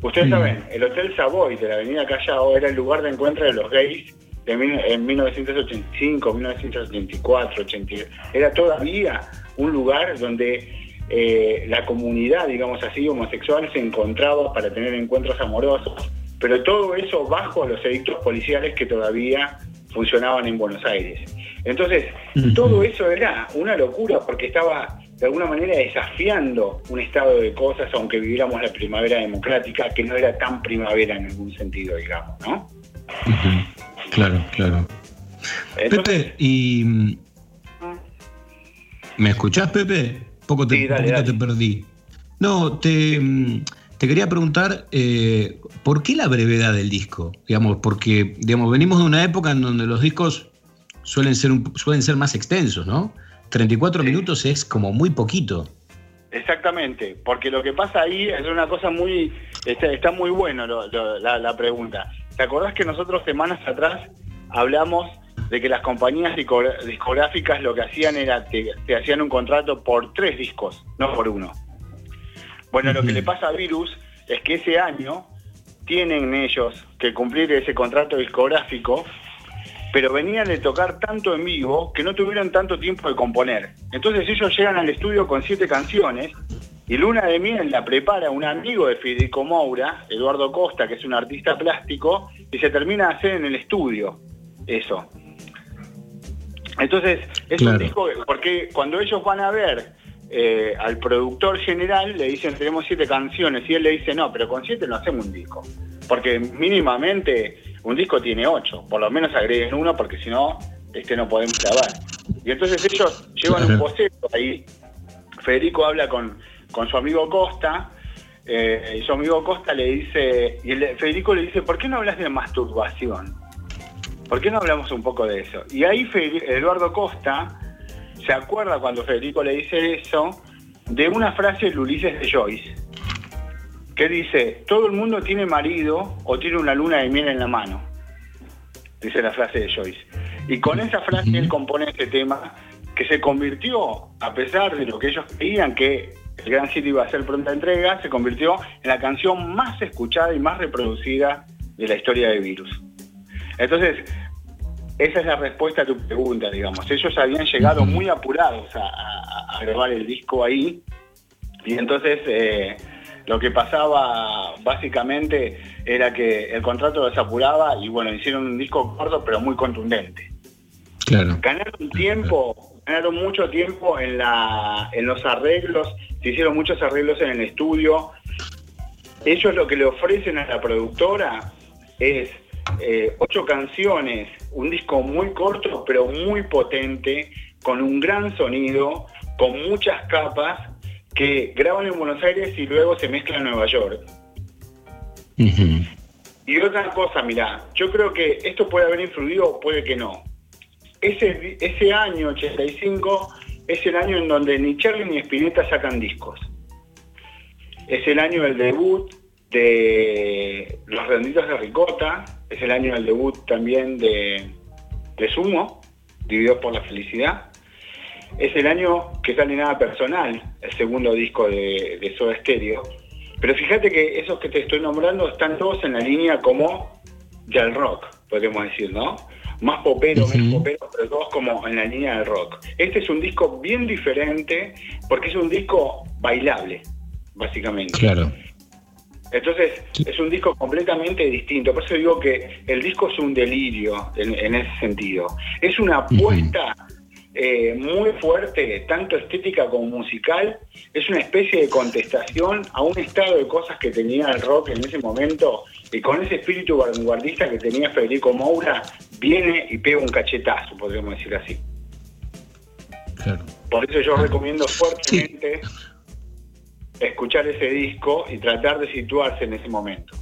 Ustedes saben, el Hotel Savoy de la Avenida Callao era el lugar de encuentro de los gays de mil- en 1985, 1984, 80. Era todavía un lugar donde eh, la comunidad, digamos así, homosexual se encontraba para tener encuentros amorosos, pero todo eso bajo los edictos policiales que todavía funcionaban en Buenos Aires. Entonces, todo eso era una locura porque estaba de alguna manera desafiando un estado de cosas, aunque viviéramos la primavera democrática, que no era tan primavera en algún sentido, digamos, ¿no? Claro, claro. Pepe, y. ¿Me escuchás, Pepe? Poco te, Sí, dale, poquito dale. te perdí. No, te, te quería preguntar, eh, ¿por qué la brevedad del disco? Digamos, porque digamos, venimos de una época en donde los discos suelen ser, un- suelen ser más extensos, ¿no? 34 minutos es como muy poquito. Exactamente, porque lo que pasa ahí es una cosa muy, está, está muy bueno lo- lo- la, la pregunta. ¿Te acordás que nosotros semanas atrás hablamos de que las compañías discográficas lo que hacían era te, te hacían un contrato por tres discos, no por uno? Bueno, lo que le pasa a Virus es que ese año tienen ellos que cumplir ese contrato discográfico, pero venían de tocar tanto en vivo que no tuvieron tanto tiempo de componer. Entonces ellos llegan al estudio con siete canciones y Luna de Miel la prepara un amigo de Federico Moura, Eduardo Costa, que es un artista plástico, y se termina de hacer en el estudio eso. Entonces, es un disco, que- porque cuando ellos van a ver eh, al productor general, le dicen tenemos siete canciones, y él le dice no, pero con siete no hacemos un disco. Porque mínimamente un disco tiene ocho, por lo menos agreguen uno, porque si no, este no podemos grabar. Y entonces ellos llevan un boceto ahí. Federico habla con, con su amigo Costa, eh, y su amigo Costa le dice, y el- Federico le dice, ¿por qué no hablas de masturbación? ¿Por qué no hablamos un poco de eso? Y ahí Eduardo Costa se acuerda cuando Federico le dice eso de una frase de Ulises de Joyce, que dice, todo el mundo tiene marido o tiene una luna de miel en la mano, dice la frase de Joyce. Y con esa frase él compone este tema que se convirtió, a pesar de lo que ellos creían que el Gran City iba a ser pronta entrega, se convirtió en la canción más escuchada y más reproducida de la historia de Virus. Entonces, esa es la respuesta a tu pregunta, digamos. Ellos habían llegado muy apurados a, a- a grabar el disco ahí y entonces eh, lo que pasaba básicamente era que el contrato los apuraba y bueno, hicieron un disco corto pero muy contundente. Claro. Ganaron tiempo, ganaron mucho tiempo en, la, en los arreglos, se hicieron muchos arreglos en el estudio. Ellos lo que le ofrecen a la productora es eh, ocho canciones, un disco muy corto pero muy potente, con un gran sonido, con muchas capas, que graban en Buenos Aires y luego se mezclan en Nueva York. Y otra cosa, mirá, yo creo que esto puede haber influido o puede que no. Ese, ese año, 85, es el año en donde ni Charlie ni Spinetta sacan discos. Es el año del debut de Los Redonditos de Ricota, es el año del debut también de, de Sumo, Divididos por la Felicidad. Es el año que sale nada personal, el segundo disco de, de Soda Stereo. Pero fíjate que esos que te estoy nombrando están todos en la línea como del rock, podemos decir, ¿no? Más popero, menos popero, pero todos como en la línea del rock. Este es un disco bien diferente porque es un disco bailable, básicamente. Claro. Entonces, es un disco completamente distinto. Por eso digo que el disco es un delirio en, en ese sentido. Es una apuesta eh, muy fuerte, tanto estética como musical. Es una especie de contestación a un estado de cosas que tenía el rock en ese momento. Y con ese espíritu vanguardista que tenía Federico Moura, viene y pega un cachetazo, podríamos decir así. Claro. Por eso yo recomiendo fuertemente escuchar ese disco y tratar de situarse en ese momento.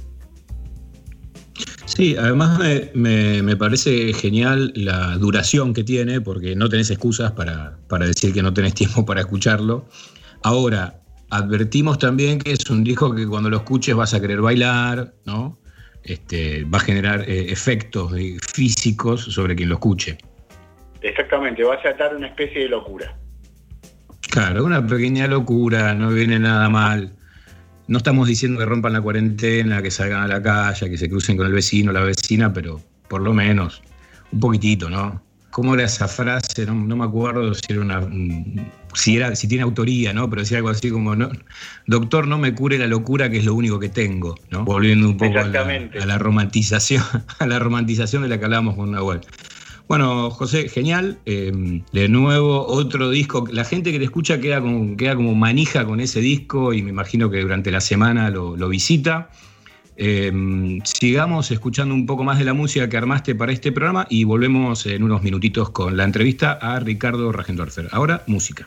Sí, además me, me- me parece genial la duración que tiene, porque no tenés excusas para, para decir que no tenés tiempo para escucharlo. Ahora, advertimos también que es un disco que cuando lo escuches vas a querer bailar, ¿no? Este, va a generar eh, efectos físicos sobre quien lo escuche. Exactamente, va a tratar una especie de locura. Claro, una pequeña locura, no viene nada mal. No estamos diciendo que rompan la cuarentena, que salgan a la calle, que se crucen con el vecino la vecina, pero por lo menos un poquitito, ¿no? ¿Cómo era esa frase? No, no me acuerdo si era una. mm, Si, era, si tiene autoría, ¿no? Pero decía algo así como: no, Doctor, no me cure la locura, que es lo único que tengo, ¿no? Volviendo un poco a la, Exactamente. a la romantización, [laughs] a la romantización de la que hablábamos con Nahuel. Bueno, José, genial. Eh, de nuevo, otro disco. La gente que te escucha queda como, como manija con ese disco y me imagino que durante la semana lo, visita. Eh, sigamos escuchando un poco más de la música que armaste para este programa y volvemos en unos minutitos con la entrevista a Ricardo Rajendorfer. Ahora, música.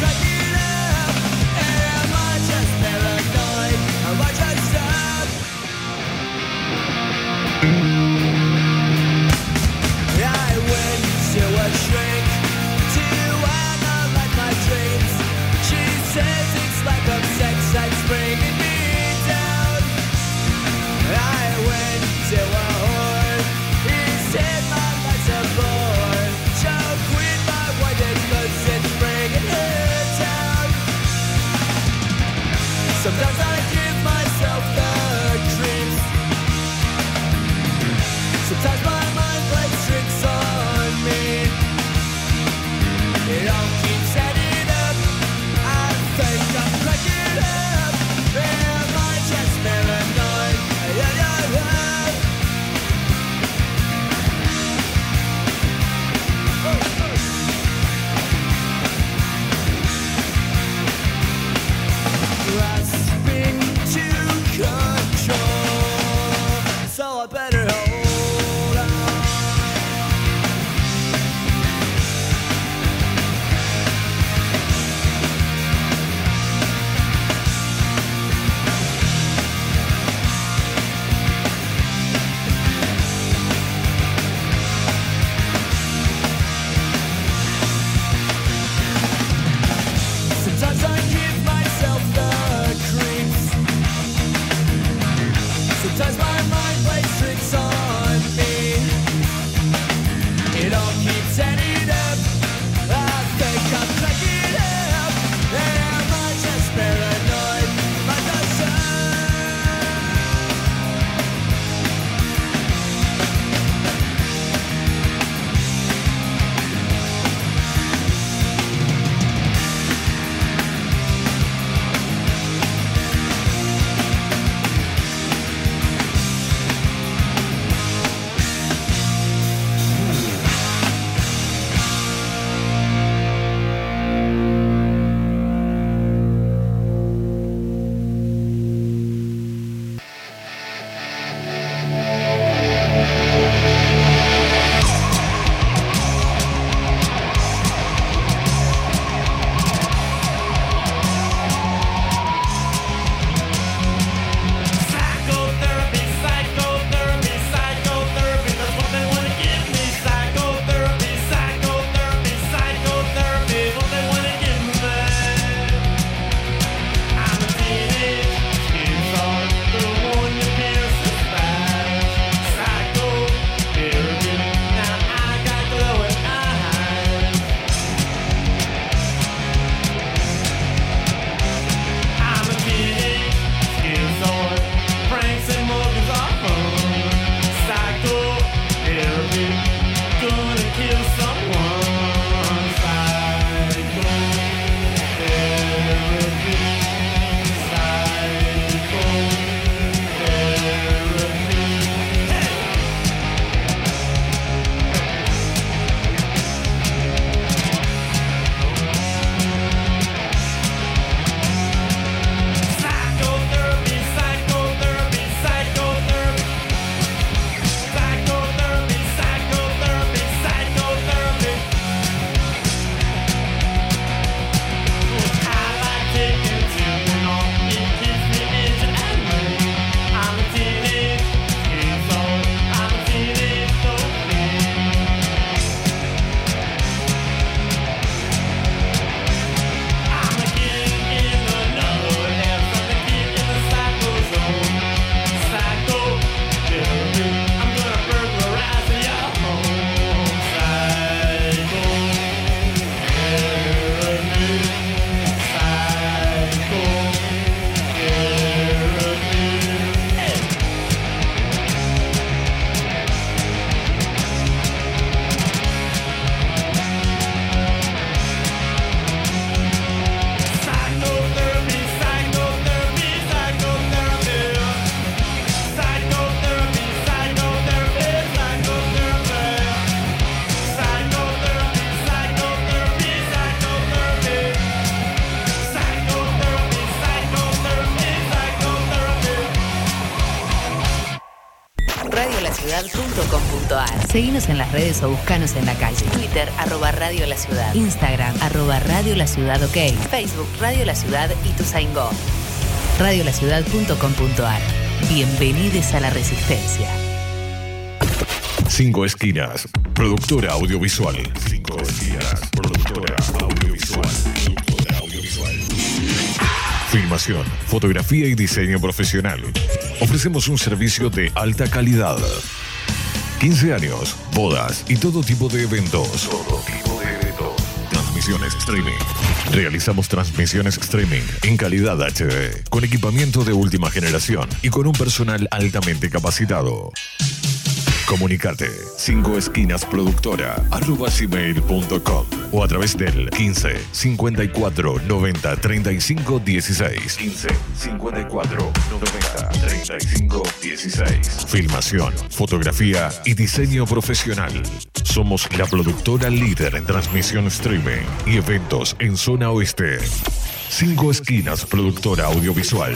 redes o buscanos en la calle. Twitter, arroba Radio La Ciudad. Instagram, arroba Radio La Ciudad OK. Facebook, Radio La Ciudad y tu Go. Radiolaciudad.com.ar. Bienvenidos a la Resistencia. Cinco Esquinas, productora audiovisual. Cinco Esquinas, productora audiovisual. Productora audiovisual. Filmación, fotografía y diseño profesional. Ofrecemos un servicio de alta calidad. 15 años, bodas y todo tipo de eventos. Todo tipo de eventos. Transmisiones streaming. Realizamos transmisiones streaming en calidad HD, con equipamiento de última generación y con un personal altamente capacitado. Comunicate 5 esquinas productora arroba gmail.com o a través del 15 54 90 35 16 15 54 90 35 16 Filmación, fotografía y diseño profesional. Somos la productora líder en transmisión streaming y eventos en zona oeste. 5 esquinas productora audiovisual.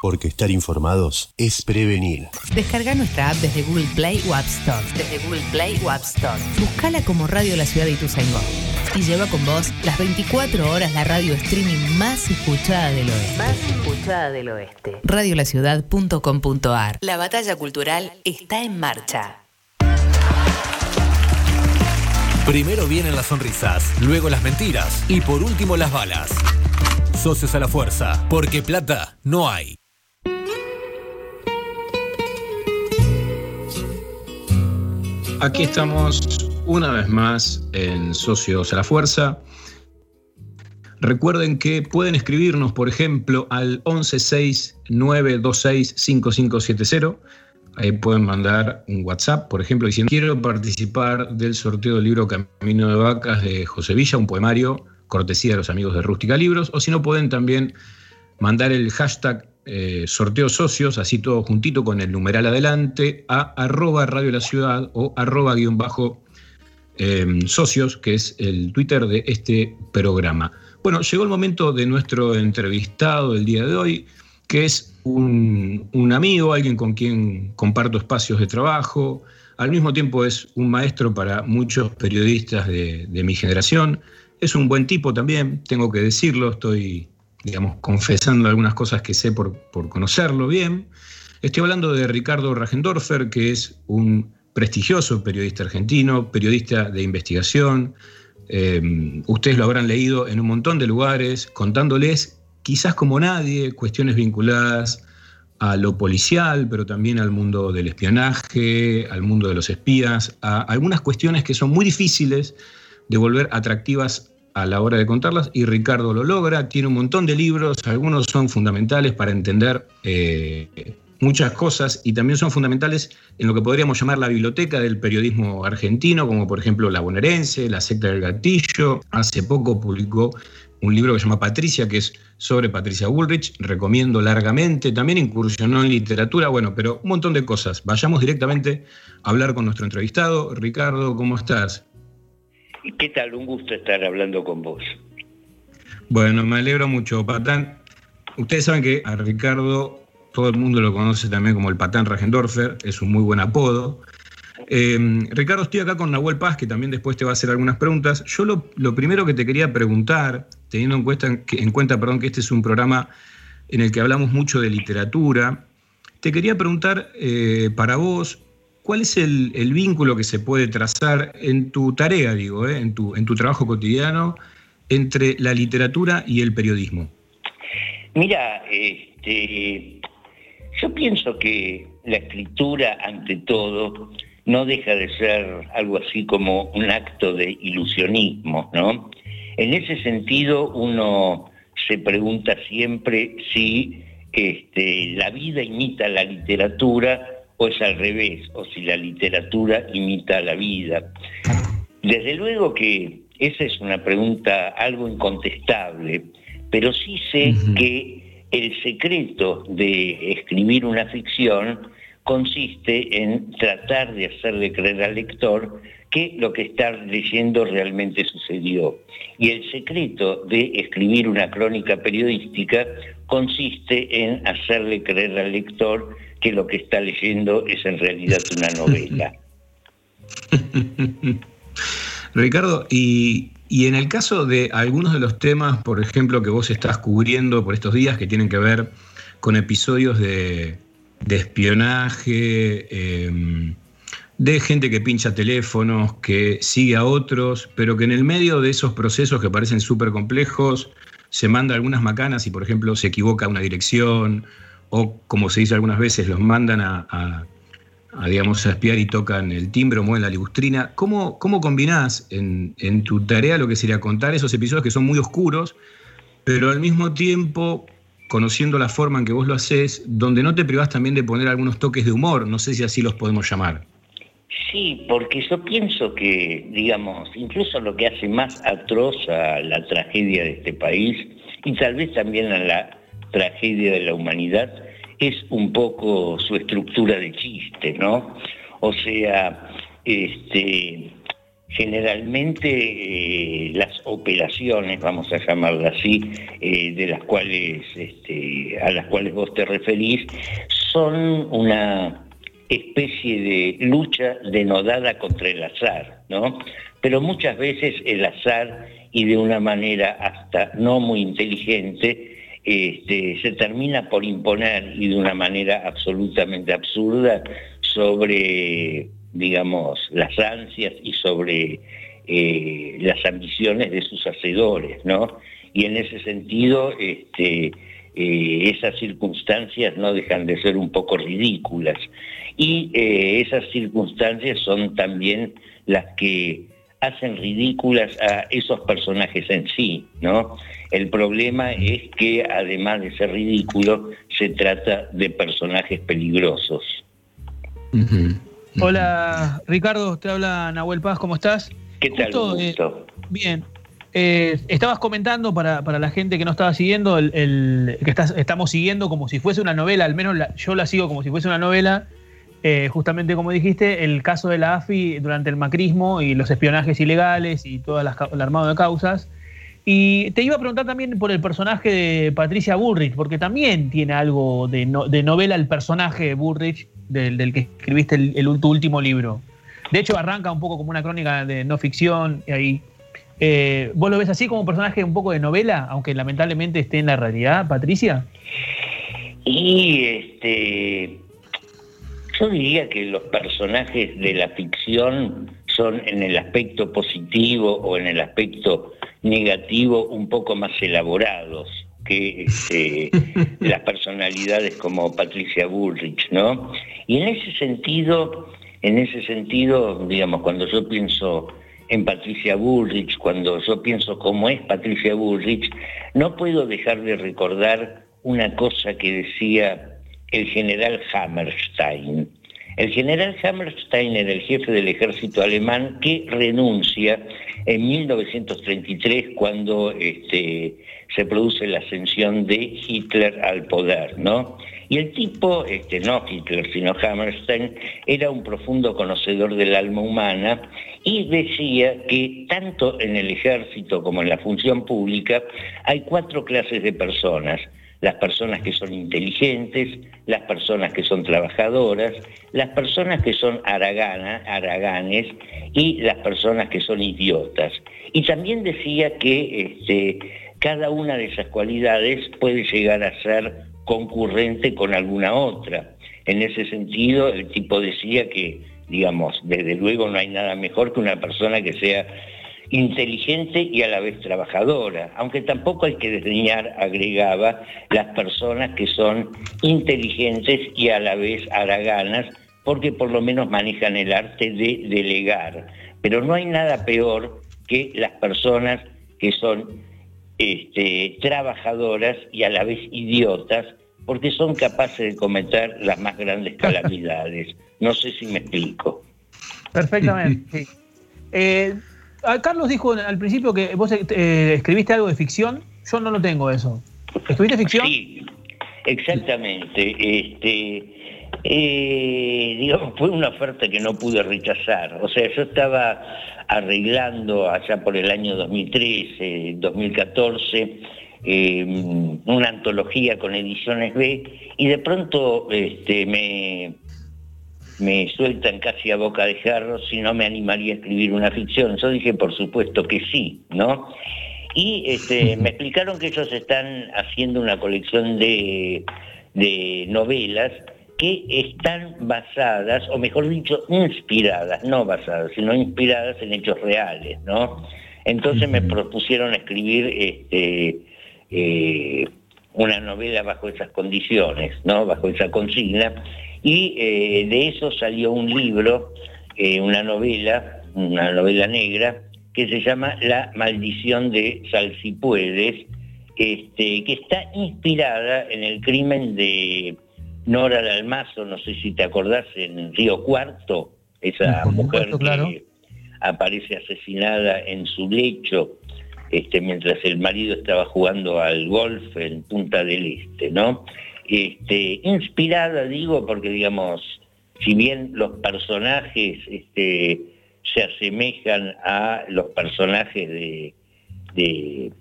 Porque estar informados es prevenir. Descarga nuestra app desde Google Play o App Store. Desde Google Play o App Store. Buscala como Radio La Ciudad de Ituzaingó. Y lleva con vos las 24 horas la radio streaming más escuchada del oeste. Más escuchada del oeste. Radiolaciudad.com.ar. La batalla cultural está en marcha. Primero vienen las sonrisas, luego las mentiras y por último las balas. Socios a la fuerza, porque plata no hay. Aquí estamos una vez más en Socios a la Fuerza. Recuerden que pueden escribirnos, por ejemplo, al 1169265570. Ahí pueden mandar un WhatsApp, por ejemplo, diciendo quiero participar del sorteo del libro Camino de Vacas de José Villa, un poemario, cortesía de los amigos de Rústica Libros. O si no, pueden también mandar el hashtag eh, sorteo socios, así todo juntito con el numeral adelante, a arroba Radio La Ciudad o arroba guion bajo em, socios, que es el Twitter de este programa. Bueno, llegó el momento de nuestro entrevistado del día de hoy, que es un, amigo, alguien con quien comparto espacios de trabajo, al mismo tiempo es un maestro para muchos periodistas de, de mi generación, es un buen tipo también, tengo que decirlo, estoy digamos, confesando algunas cosas que sé por, conocerlo bien. Estoy hablando de Ricardo Ragendorfer, que es un prestigioso periodista argentino, periodista de investigación. Eh, ustedes lo habrán leído en un montón de lugares, contándoles, quizás como nadie, cuestiones vinculadas a lo policial, pero también al mundo del espionaje, al mundo de los espías, a algunas cuestiones que son muy difíciles de volver atractivas a la hora de contarlas y Ricardo lo logra, tiene un montón de libros, algunos son fundamentales para entender eh, muchas cosas y también son fundamentales en lo que podríamos llamar la biblioteca del periodismo argentino, como por ejemplo La Bonaerense, La secta del gatillo, hace poco publicó un libro que se llama Patricia, que es sobre Patricia Bullrich, recomiendo largamente, también incursionó en literatura, bueno, pero un montón de cosas. Vayamos directamente a hablar con nuestro entrevistado. Ricardo, ¿cómo estás? ¿Qué tal? Un gusto estar hablando con vos. Bueno, me alegro mucho, Patán. Ustedes saben que a Ricardo todo el mundo lo conoce también como el Patán Ragendorfer, es un muy buen apodo. Eh, Ricardo, estoy acá con Nahuel Paz, que también después te va a hacer algunas preguntas. Yo lo, primero que te quería preguntar, teniendo en cuenta, en cuenta perdón, que este es un programa en el que hablamos mucho de literatura, te quería preguntar eh, para vos, ¿cuál es el, vínculo que se puede trazar en tu tarea, digo, eh, en, tu, en tu trabajo cotidiano, entre la literatura y el periodismo? Mira, este, yo pienso que la escritura, ante todo, no deja de ser algo así como un acto de ilusionismo, ¿no? En ese sentido, uno se pregunta siempre si este, la vida imita la literatura o es al revés, o si la literatura imita la vida. Desde luego que esa es una pregunta algo incontestable, pero sí sé uh -huh. que el secreto de escribir una ficción consiste en tratar de hacerle creer al lector que lo que está leyendo realmente sucedió. Y el secreto de escribir una crónica periodística consiste en hacerle creer al lector que lo que está leyendo es en realidad una novela. [laughs] Ricardo, y, y, en el caso de algunos de los temas, por ejemplo, que vos estás cubriendo por estos días que tienen que ver con episodios de, espionaje, eh, de gente que pincha teléfonos, que sigue a otros, pero que en el medio de esos procesos que parecen súper complejos, se manda algunas macanas y, por ejemplo, se equivoca una dirección, o como se dice algunas veces, los mandan a, digamos, a espiar y tocan el timbre o mueven la ligustrina. ¿Cómo, cómo combinás en, en tu tarea lo que sería contar esos episodios que son muy oscuros, pero al mismo tiempo conociendo la forma en que vos lo haces, donde no te privás también de poner algunos toques de humor, no sé si así los podemos llamar. Sí, porque yo pienso que, digamos, incluso lo que hace más atroz a la tragedia de este país y tal vez también a la tragedia de la humanidad es un poco su estructura de chiste, ¿no? O sea, este, generalmente eh, las operaciones, vamos a llamarlas así, eh, de las cuales, este, a las cuales vos te referís, son una especie de lucha denodada contra el azar, ¿no? Pero muchas veces el azar, y de una manera hasta no muy inteligente, este, se termina por imponer, y de una manera absolutamente absurda, sobre digamos, las ansias y sobre eh, las ambiciones de sus hacedores, ¿no? Y en ese sentido, este, eh, esas circunstancias no dejan de ser un poco ridículas. Y eh, esas circunstancias son también las que hacen ridículas a esos personajes en sí, ¿no? El problema es que además de ser ridículo, se trata de personajes peligrosos. Uh -huh. Hola Ricardo, te habla Nahuel Paz, ¿cómo estás? ¿Qué tal? Justo, eh, bien. Eh, estabas comentando para, para, la gente que no estaba siguiendo, el, el que estás, estamos siguiendo como si fuese una novela, al menos la, yo la sigo como si fuese una novela, eh, justamente como dijiste, el caso de la AFI durante el macrismo y los espionajes ilegales y todo el armado de causas. Y te iba a preguntar también por el personaje de Patricia Bullrich, porque también tiene algo de, no, de novela el personaje de Bullrich, del, que escribiste el, el, tu último libro. De hecho, arranca un poco como una crónica de no ficción. Y ahí, eh, ¿Vos lo ves así como un personaje un poco de novela, aunque lamentablemente esté en la realidad, Patricia? Y este. Yo diría que los personajes de la ficción son en el aspecto positivo o en el aspecto negativo un poco más elaborados que este, [laughs] las personalidades como Patricia Bullrich, ¿no? Y en ese sentido, en ese sentido, digamos, cuando yo pienso en Patricia Bullrich, cuando yo pienso cómo es Patricia Bullrich, no puedo dejar de recordar una cosa que decía el general Hammerstein. El general Hammerstein era el jefe del ejército alemán que renuncia en 1933 cuando este, se produce la ascensión de Hitler al poder, ¿no? Y el tipo, este, no Hitler, sino Hammerstein, era un profundo conocedor del alma humana y decía que tanto en el ejército como en la función pública hay cuatro clases de personas las personas que son inteligentes, las personas que son trabajadoras, las personas que son araganas, araganes y las personas que son idiotas. Y también decía que este, cada una de esas cualidades puede llegar a ser concurrente con alguna otra. En ese sentido, el tipo decía que, digamos, desde luego no hay nada mejor que una persona que sea inteligente y a la vez trabajadora, aunque tampoco hay que desdeñar, agregaba, las personas que son inteligentes y a la vez haraganas, porque por lo menos manejan el arte de delegar. Pero no hay nada peor que las personas que son este, trabajadoras y a la vez idiotas, porque son capaces de cometer las más grandes calamidades. [laughs] No sé si me explico. Perfectamente. sí. Eh, Carlos dijo al principio que vos eh, escribiste algo de ficción. Yo no lo tengo eso. ¿Escribiste ficción? Sí, exactamente. Este, eh, fue una oferta que no pude rechazar. O sea, yo estaba arreglando allá por el año 2013, 2014, eh, una antología con ediciones B y de pronto este, me, me sueltan casi a boca de jarro si no me animaría a escribir una ficción. Yo dije, por supuesto que sí, ¿no? Y este, [laughs] me explicaron que ellos están haciendo una colección de, de novelas que están basadas, o mejor dicho, inspiradas, no basadas, sino inspiradas en hechos reales, ¿no? Entonces me propusieron escribir este, eh, una novela bajo esas condiciones, ¿no? Bajo esa consigna, y eh, de eso salió un libro, eh, una novela, una novela negra, que se llama La maldición de Salsipuedes, este, que está inspirada en el crimen de Nora Dalmazo, no sé si te acordás, en Río Cuarto, esa mujer que aparece asesinada en su lecho este, mientras el marido estaba jugando al golf en Punta del Este, ¿no? Este, inspirada, digo, porque digamos, si bien los personajes este, se asemejan a los personajes de, de,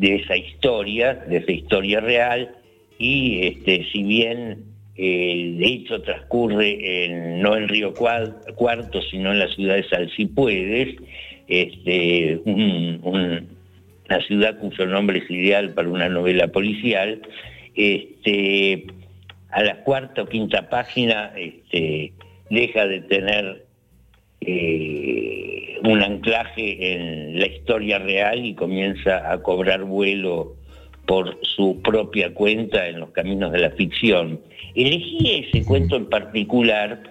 esa historia, de esa historia real, y este, si bien el hecho transcurre no en Río Cuarto, sino en la ciudad de Salsipuedes, este, una ciudad cuyo nombre es ideal para una novela policial, este, a la cuarta o quinta página este, deja de tener eh, un anclaje en la historia real y comienza a cobrar vuelo por su propia cuenta en los caminos de la ficción. Elegí ese cuento en particular,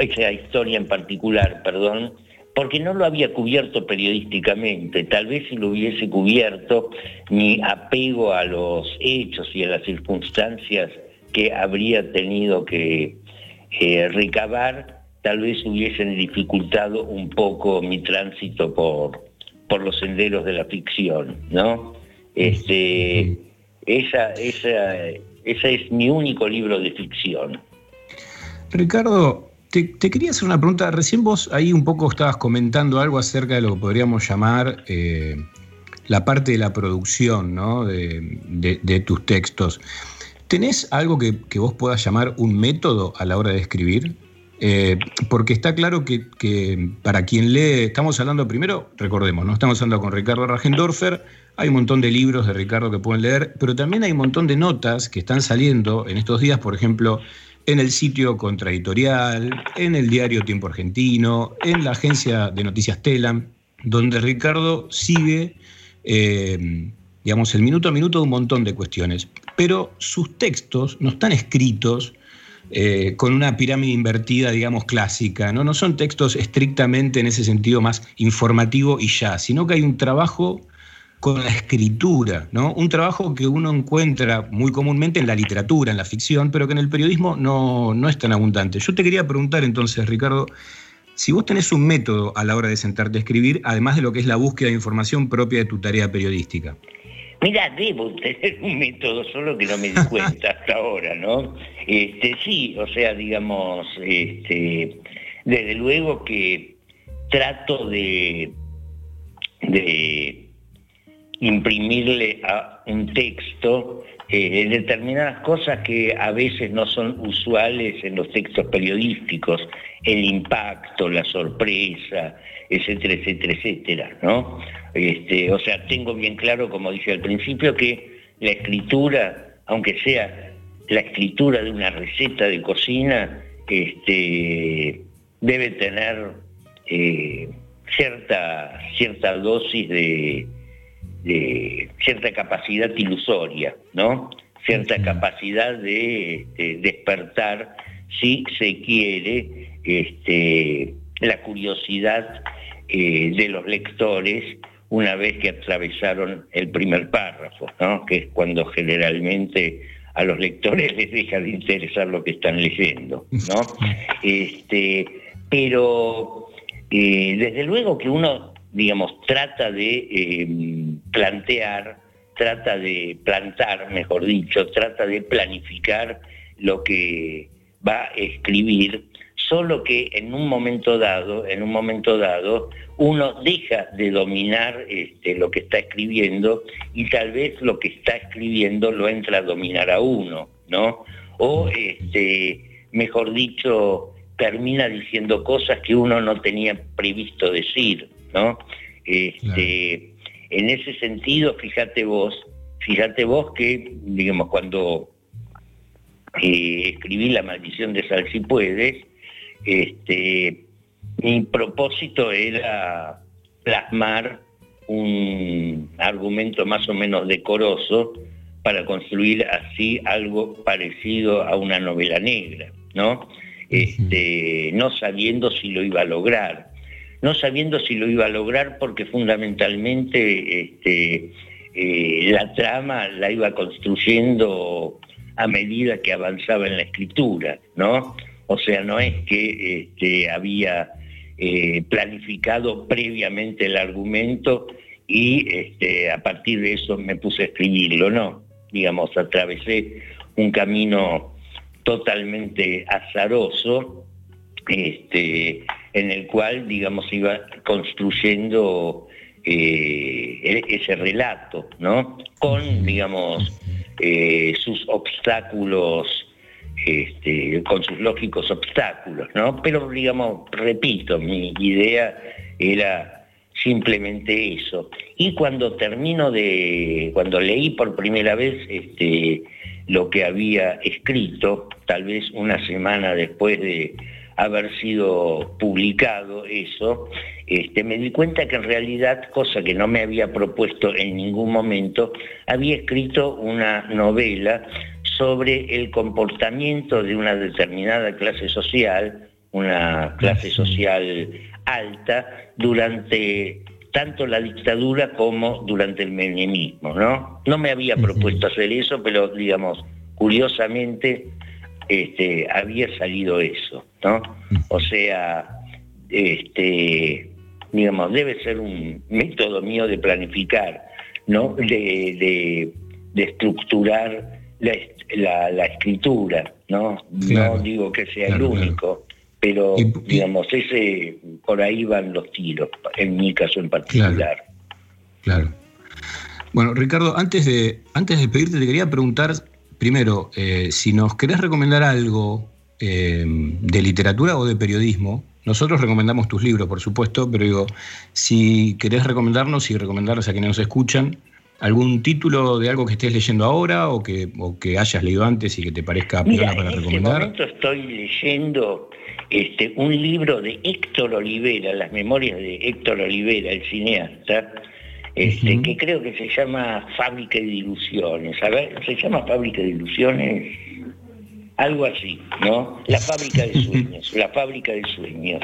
esa historia en particular, perdón, porque no lo había cubierto periodísticamente. Tal vez si lo hubiese cubierto, mi apego a los hechos y a las circunstancias que habría tenido que eh, recabar, tal vez hubiesen dificultado un poco mi tránsito por, por los senderos de la ficción, ¿no? Este, esa, esa, ese es mi único libro de ficción. Ricardo, te, quería hacer una pregunta. Recién vos ahí un poco estabas comentando algo acerca de lo que podríamos llamar eh, la parte de la producción ¿no? de, tus textos. ¿Tenés algo que, vos puedas llamar un método a la hora de escribir? Eh, porque está claro que, para quien lee, estamos hablando primero, recordemos, no estamos hablando con Ricardo Ragendorfer, hay un montón de libros de Ricardo que pueden leer, pero también hay un montón de notas que están saliendo en estos días, por ejemplo, en el sitio Contraeditorial, en el diario Tiempo Argentino, en la agencia de noticias Telam, donde Ricardo sigue, eh, digamos, el minuto a minuto de un montón de cuestiones. Pero sus textos no están escritos eh, con una pirámide invertida, digamos, clásica. ¿no? no son textos estrictamente en ese sentido más informativo y ya, sino que hay un trabajo con la escritura, ¿no? Un trabajo que uno encuentra muy comúnmente en la literatura, en la ficción, pero que en el periodismo no, no es tan abundante. Yo te quería preguntar entonces, Ricardo, si vos tenés un método a la hora de sentarte a escribir, además de lo que es la búsqueda de información propia de tu tarea periodística. Mira, debo tener un método, solo que no me di cuenta hasta ahora, ¿no? Este, sí, o sea, digamos, este, desde luego que trato de, de imprimirle a un texto eh, determinadas cosas que a veces no son usuales en los textos periodísticos, el impacto, la sorpresa, etcétera, etcétera, etcétera, ¿no? Este, o sea, tengo bien claro, como dije al principio, que la escritura, aunque sea la escritura de una receta de cocina, este, debe tener eh, cierta, cierta dosis de, de cierta capacidad ilusoria, ¿no? Cierta capacidad de este, despertar, si se quiere, este, la curiosidad eh, de los lectores una vez que atravesaron el primer párrafo, ¿no? que es cuando generalmente a los lectores [laughs] les deja de interesar lo que están leyendo. ¿no? Este, pero eh, desde luego que uno, digamos, trata de em, plantear, trata de plantar, mejor dicho, trata de planificar lo que va a escribir, solo que en un momento dado, en un momento dado, uno deja de dominar este, lo que está escribiendo y tal vez lo que está escribiendo lo entra a dominar a uno, ¿no? O, este, mejor dicho, termina diciendo cosas que uno no tenía previsto decir, ¿no? Este, En ese sentido, fíjate vos, fíjate vos que, digamos, cuando eh, escribí La maldición de Sal si puedes, este, mi propósito era plasmar un argumento más o menos decoroso para construir así algo parecido a una novela negra, ¿no? Este, no sabiendo si lo iba a lograr. No sabiendo si lo iba a lograr porque fundamentalmente este, eh, la trama la iba construyendo a medida que avanzaba en la escritura, ¿no? O sea, no es que este, había eh, planificado previamente el argumento y este, a partir de eso me puse a escribirlo, no. Digamos, atravesé un camino totalmente azaroso, este, en el cual, digamos, iba construyendo eh, e-, ese relato, ¿no? Con, digamos, eh, sus obstáculos este, con sus lógicos obstáculos, ¿no? Pero digamos, repito, mi idea era simplemente eso. Y cuando termino de, cuando leí por primera vez este, lo que había escrito, tal vez una semana después de haber sido publicado eso, este, me di cuenta que en realidad, cosa que no me había propuesto en ningún momento, había escrito una novela sobre el comportamiento de una determinada clase social, una clase social alta, durante tanto la dictadura como durante el menemismo, ¿no? No me había propuesto hacer eso, pero digamos, curiosamente este, había salido eso, ¿no? O sea, este, digamos, debe ser un método mío de planificar, ¿no? De, de estructurar la, escritura, ¿no? No digo que sea el único, pero digamos, ese por ahí van los tiros, en mi caso en particular. Claro. Bueno, Ricardo, antes de, antes de pedirte, te quería preguntar primero, eh, si nos querés recomendar algo eh, de literatura o de periodismo, nosotros recomendamos tus libros, por supuesto, pero digo, si querés recomendarnos y recomendarles a quienes nos escuchan, ¿Algún título de algo que estés leyendo ahora o que, que hayas leído antes y que te parezca Mira, para en recomendar? En este momento estoy leyendo este, un libro de Héctor Olivera, las memorias de Héctor Olivera, el cineasta, este, que creo que se llama Fábrica de Ilusiones. A ver, ¿se llama Fábrica de Ilusiones? Algo así, ¿no? La fábrica de sueños, [laughs] la fábrica de sueños.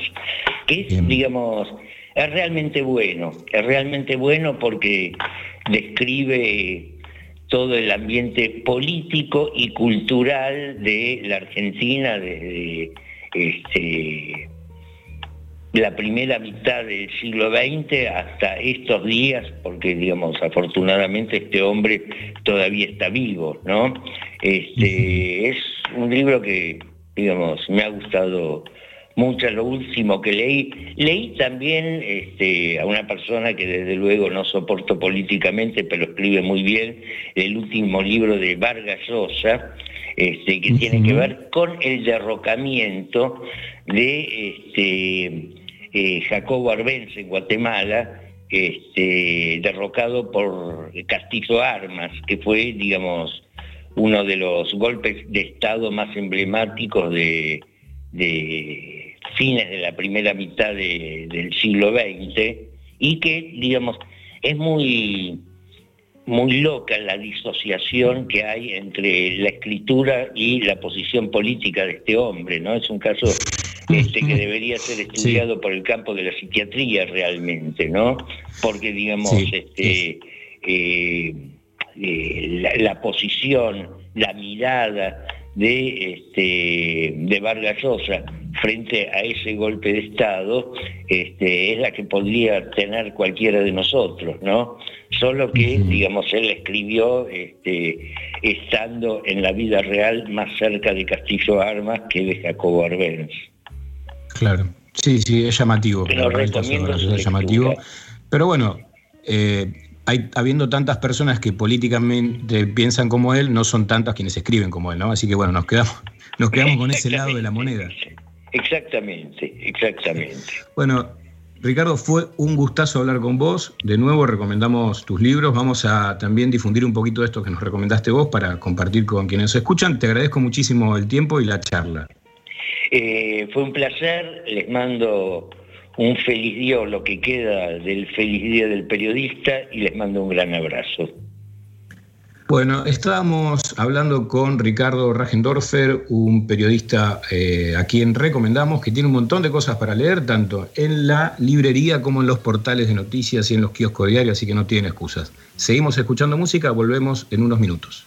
Que es, digamos, es realmente bueno, es realmente bueno porque describe todo el ambiente político y cultural de la Argentina desde este, la primera mitad del siglo XX hasta estos días, porque digamos, afortunadamente este hombre todavía está vivo, ¿no? Este, es un libro que, digamos, me ha gustado mucho, lo último que leí. Leí también este, a una persona que desde luego no soporto políticamente, pero escribe muy bien, el último libro de Vargas Llosa, este, que tiene que ver con el derrocamiento de este, eh, Jacobo Arbenz en Guatemala, este, derrocado por Castillo Armas, que fue, digamos, uno de los golpes de Estado más emblemáticos de, fines de la primera mitad de- del siglo XX y que, digamos, es muy, muy loca la disociación que hay entre la escritura y la posición política de este hombre, ¿no? Es un caso este, que [laughs] debería ser estudiado por el campo de la psiquiatría realmente, ¿no? Porque, digamos, Sí, este, eh, eh, la, la posición, la mirada de, este, de Vargas Llosa frente a ese golpe de Estado este, es la que podría tener cualquiera de nosotros, ¿no? Solo que, digamos, él escribió este, estando en la vida real más cerca de Castillo Armas que de Jacobo Arbenz. Claro. Sí, sí, es llamativo. Te lo recomiendo es llamativo. Pero bueno, eh, hay, habiendo tantas personas que políticamente piensan como él, no son tantas quienes escriben como él, ¿no? Así que bueno, nos quedamos, [laughs] nos quedamos con ese lado de la moneda. Exactamente, exactamente. Bueno, Ricardo, fue un gustazo hablar con vos. De nuevo recomendamos tus libros. Vamos a también difundir un poquito de esto que nos recomendaste vos para compartir con quienes nos escuchan. Te agradezco muchísimo el tiempo y la charla. Eh, fue un placer, les mando un feliz día o lo que queda del feliz día del periodista y les mando un gran abrazo. Bueno, estábamos hablando con Ricardo Rajendorfer, un periodista eh, a quien recomendamos, que tiene un montón de cosas para leer, tanto en la librería como en los portales de noticias y en los kioscos diarios, así que no tienen excusas. Seguimos escuchando música, volvemos en unos minutos.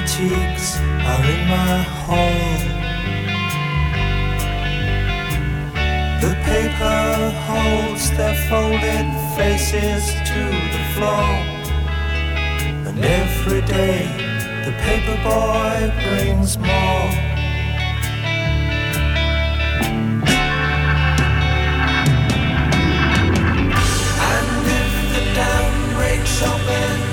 lunatics are in my hall. The paper holds their folded faces to the floor. And every day the paper boy brings more. And if the dam breaks open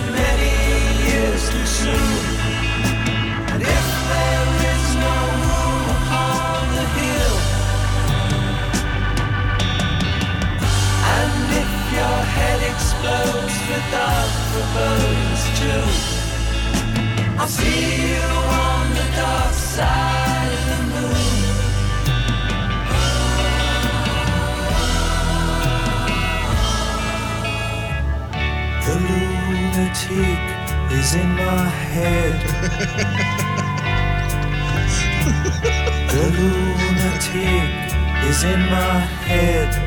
explodes without bones too, I'll see you on the dark side of the moon. The lunatic is in my head. [laughs] the lunatic is in my head.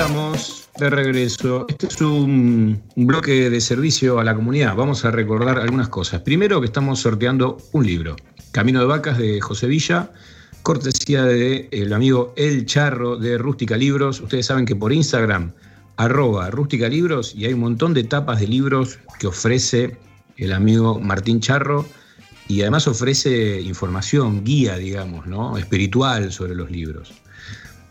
Estamos de regreso. Este es un, bloque de servicio a la comunidad. Vamos a recordar algunas cosas. Primero que estamos sorteando un libro, Camino de Vacas de José Villa, cortesía del el amigo El Charro de Rústica Libros. Ustedes saben que por Instagram, arroba Rústica Libros, y hay un montón de tapas de libros que ofrece el amigo Martín Charro y además ofrece información, guía, digamos, ¿no? espiritual sobre los libros.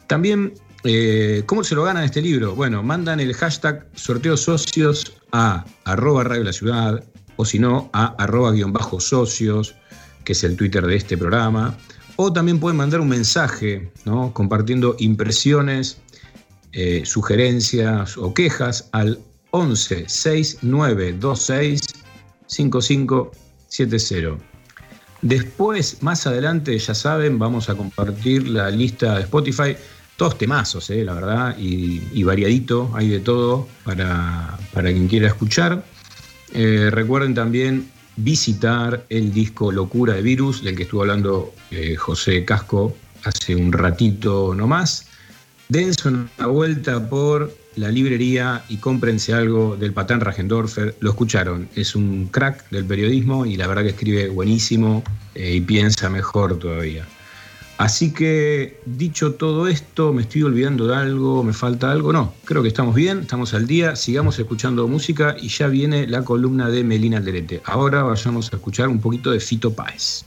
También, eh, ¿cómo se lo ganan este libro? Bueno, mandan el hashtag sorteo socios a arroba radio la ciudad o si no a guion bajo socios, que es el Twitter de este programa. O también pueden mandar un mensaje, ¿no? compartiendo impresiones, eh, sugerencias o quejas al 11 6926 5570. Después, más adelante, ya saben, vamos a compartir la lista de Spotify. Todos temazos, eh, la verdad, y, variadito, hay de todo para, para quien quiera escuchar. Eh, recuerden también visitar el disco Locura de Virus, del que estuvo hablando eh, José Casco hace un ratito nomás. Dense una vuelta por la librería y cómprense algo del Patán Ragendorfer. Lo escucharon, es un crack del periodismo y la verdad que escribe buenísimo eh, y piensa mejor todavía. Así que dicho todo esto, ¿me estoy olvidando de algo? ¿Me falta algo? No, creo que estamos bien, estamos al día, sigamos escuchando música y ya viene la columna de Melina Alderete. Ahora vayamos a escuchar un poquito de Fito Páez.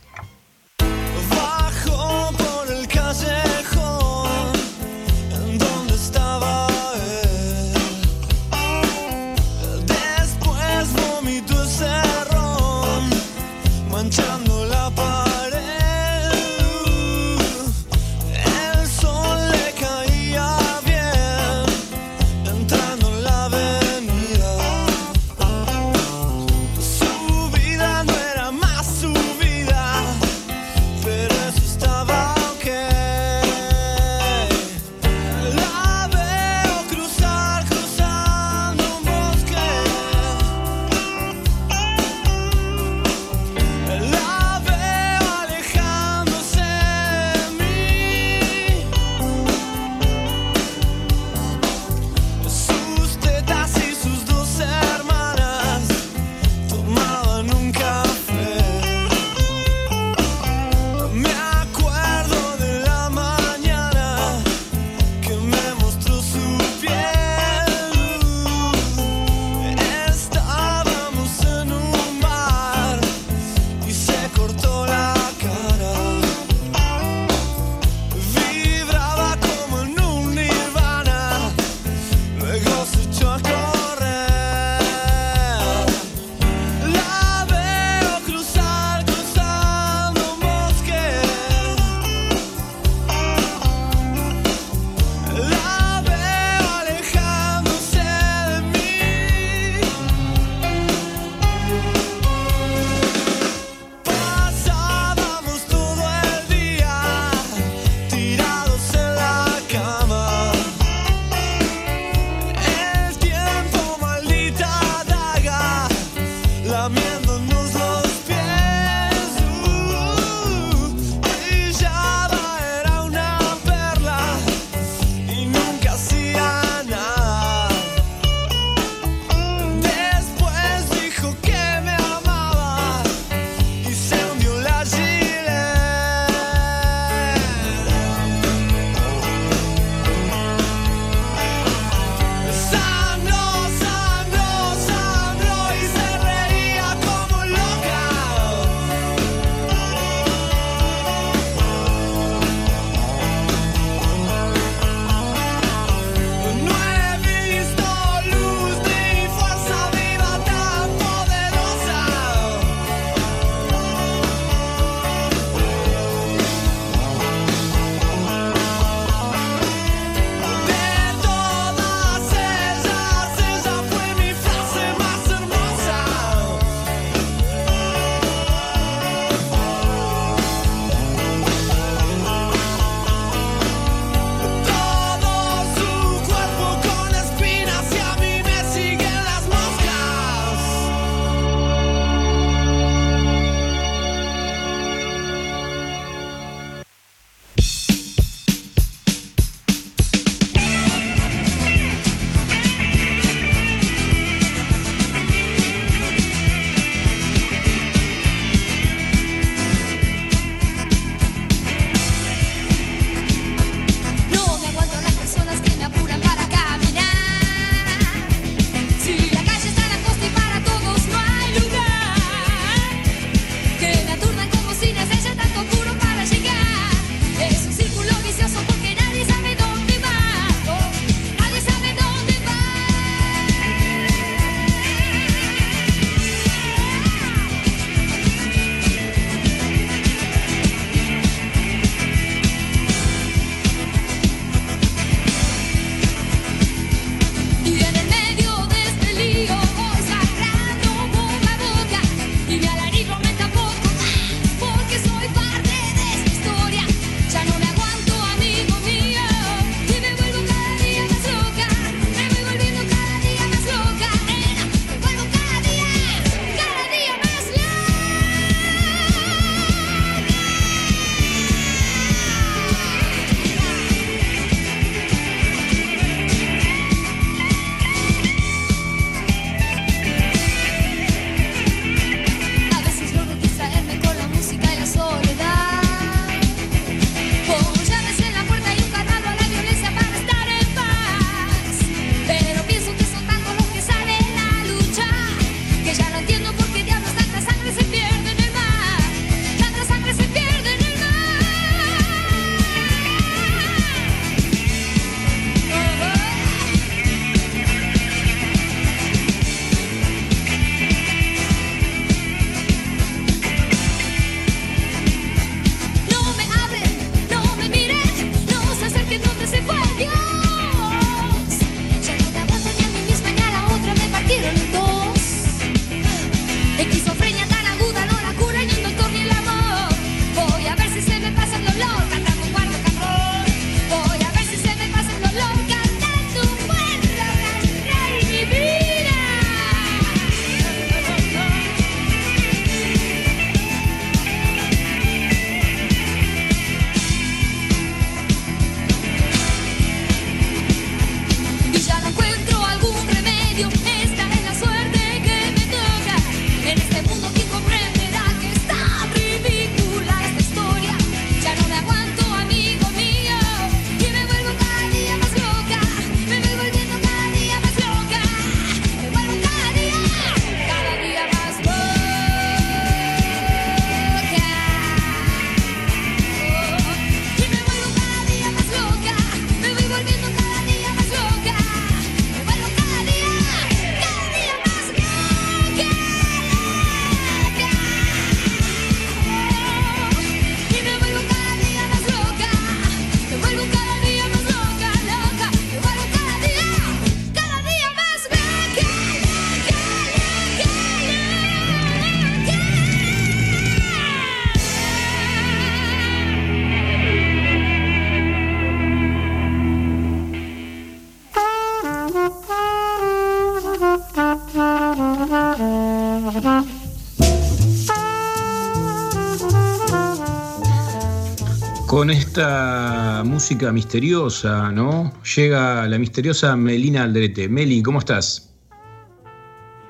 Con esta música misteriosa, ¿no? Llega la misteriosa Melina Aldrete. Meli, ¿cómo estás?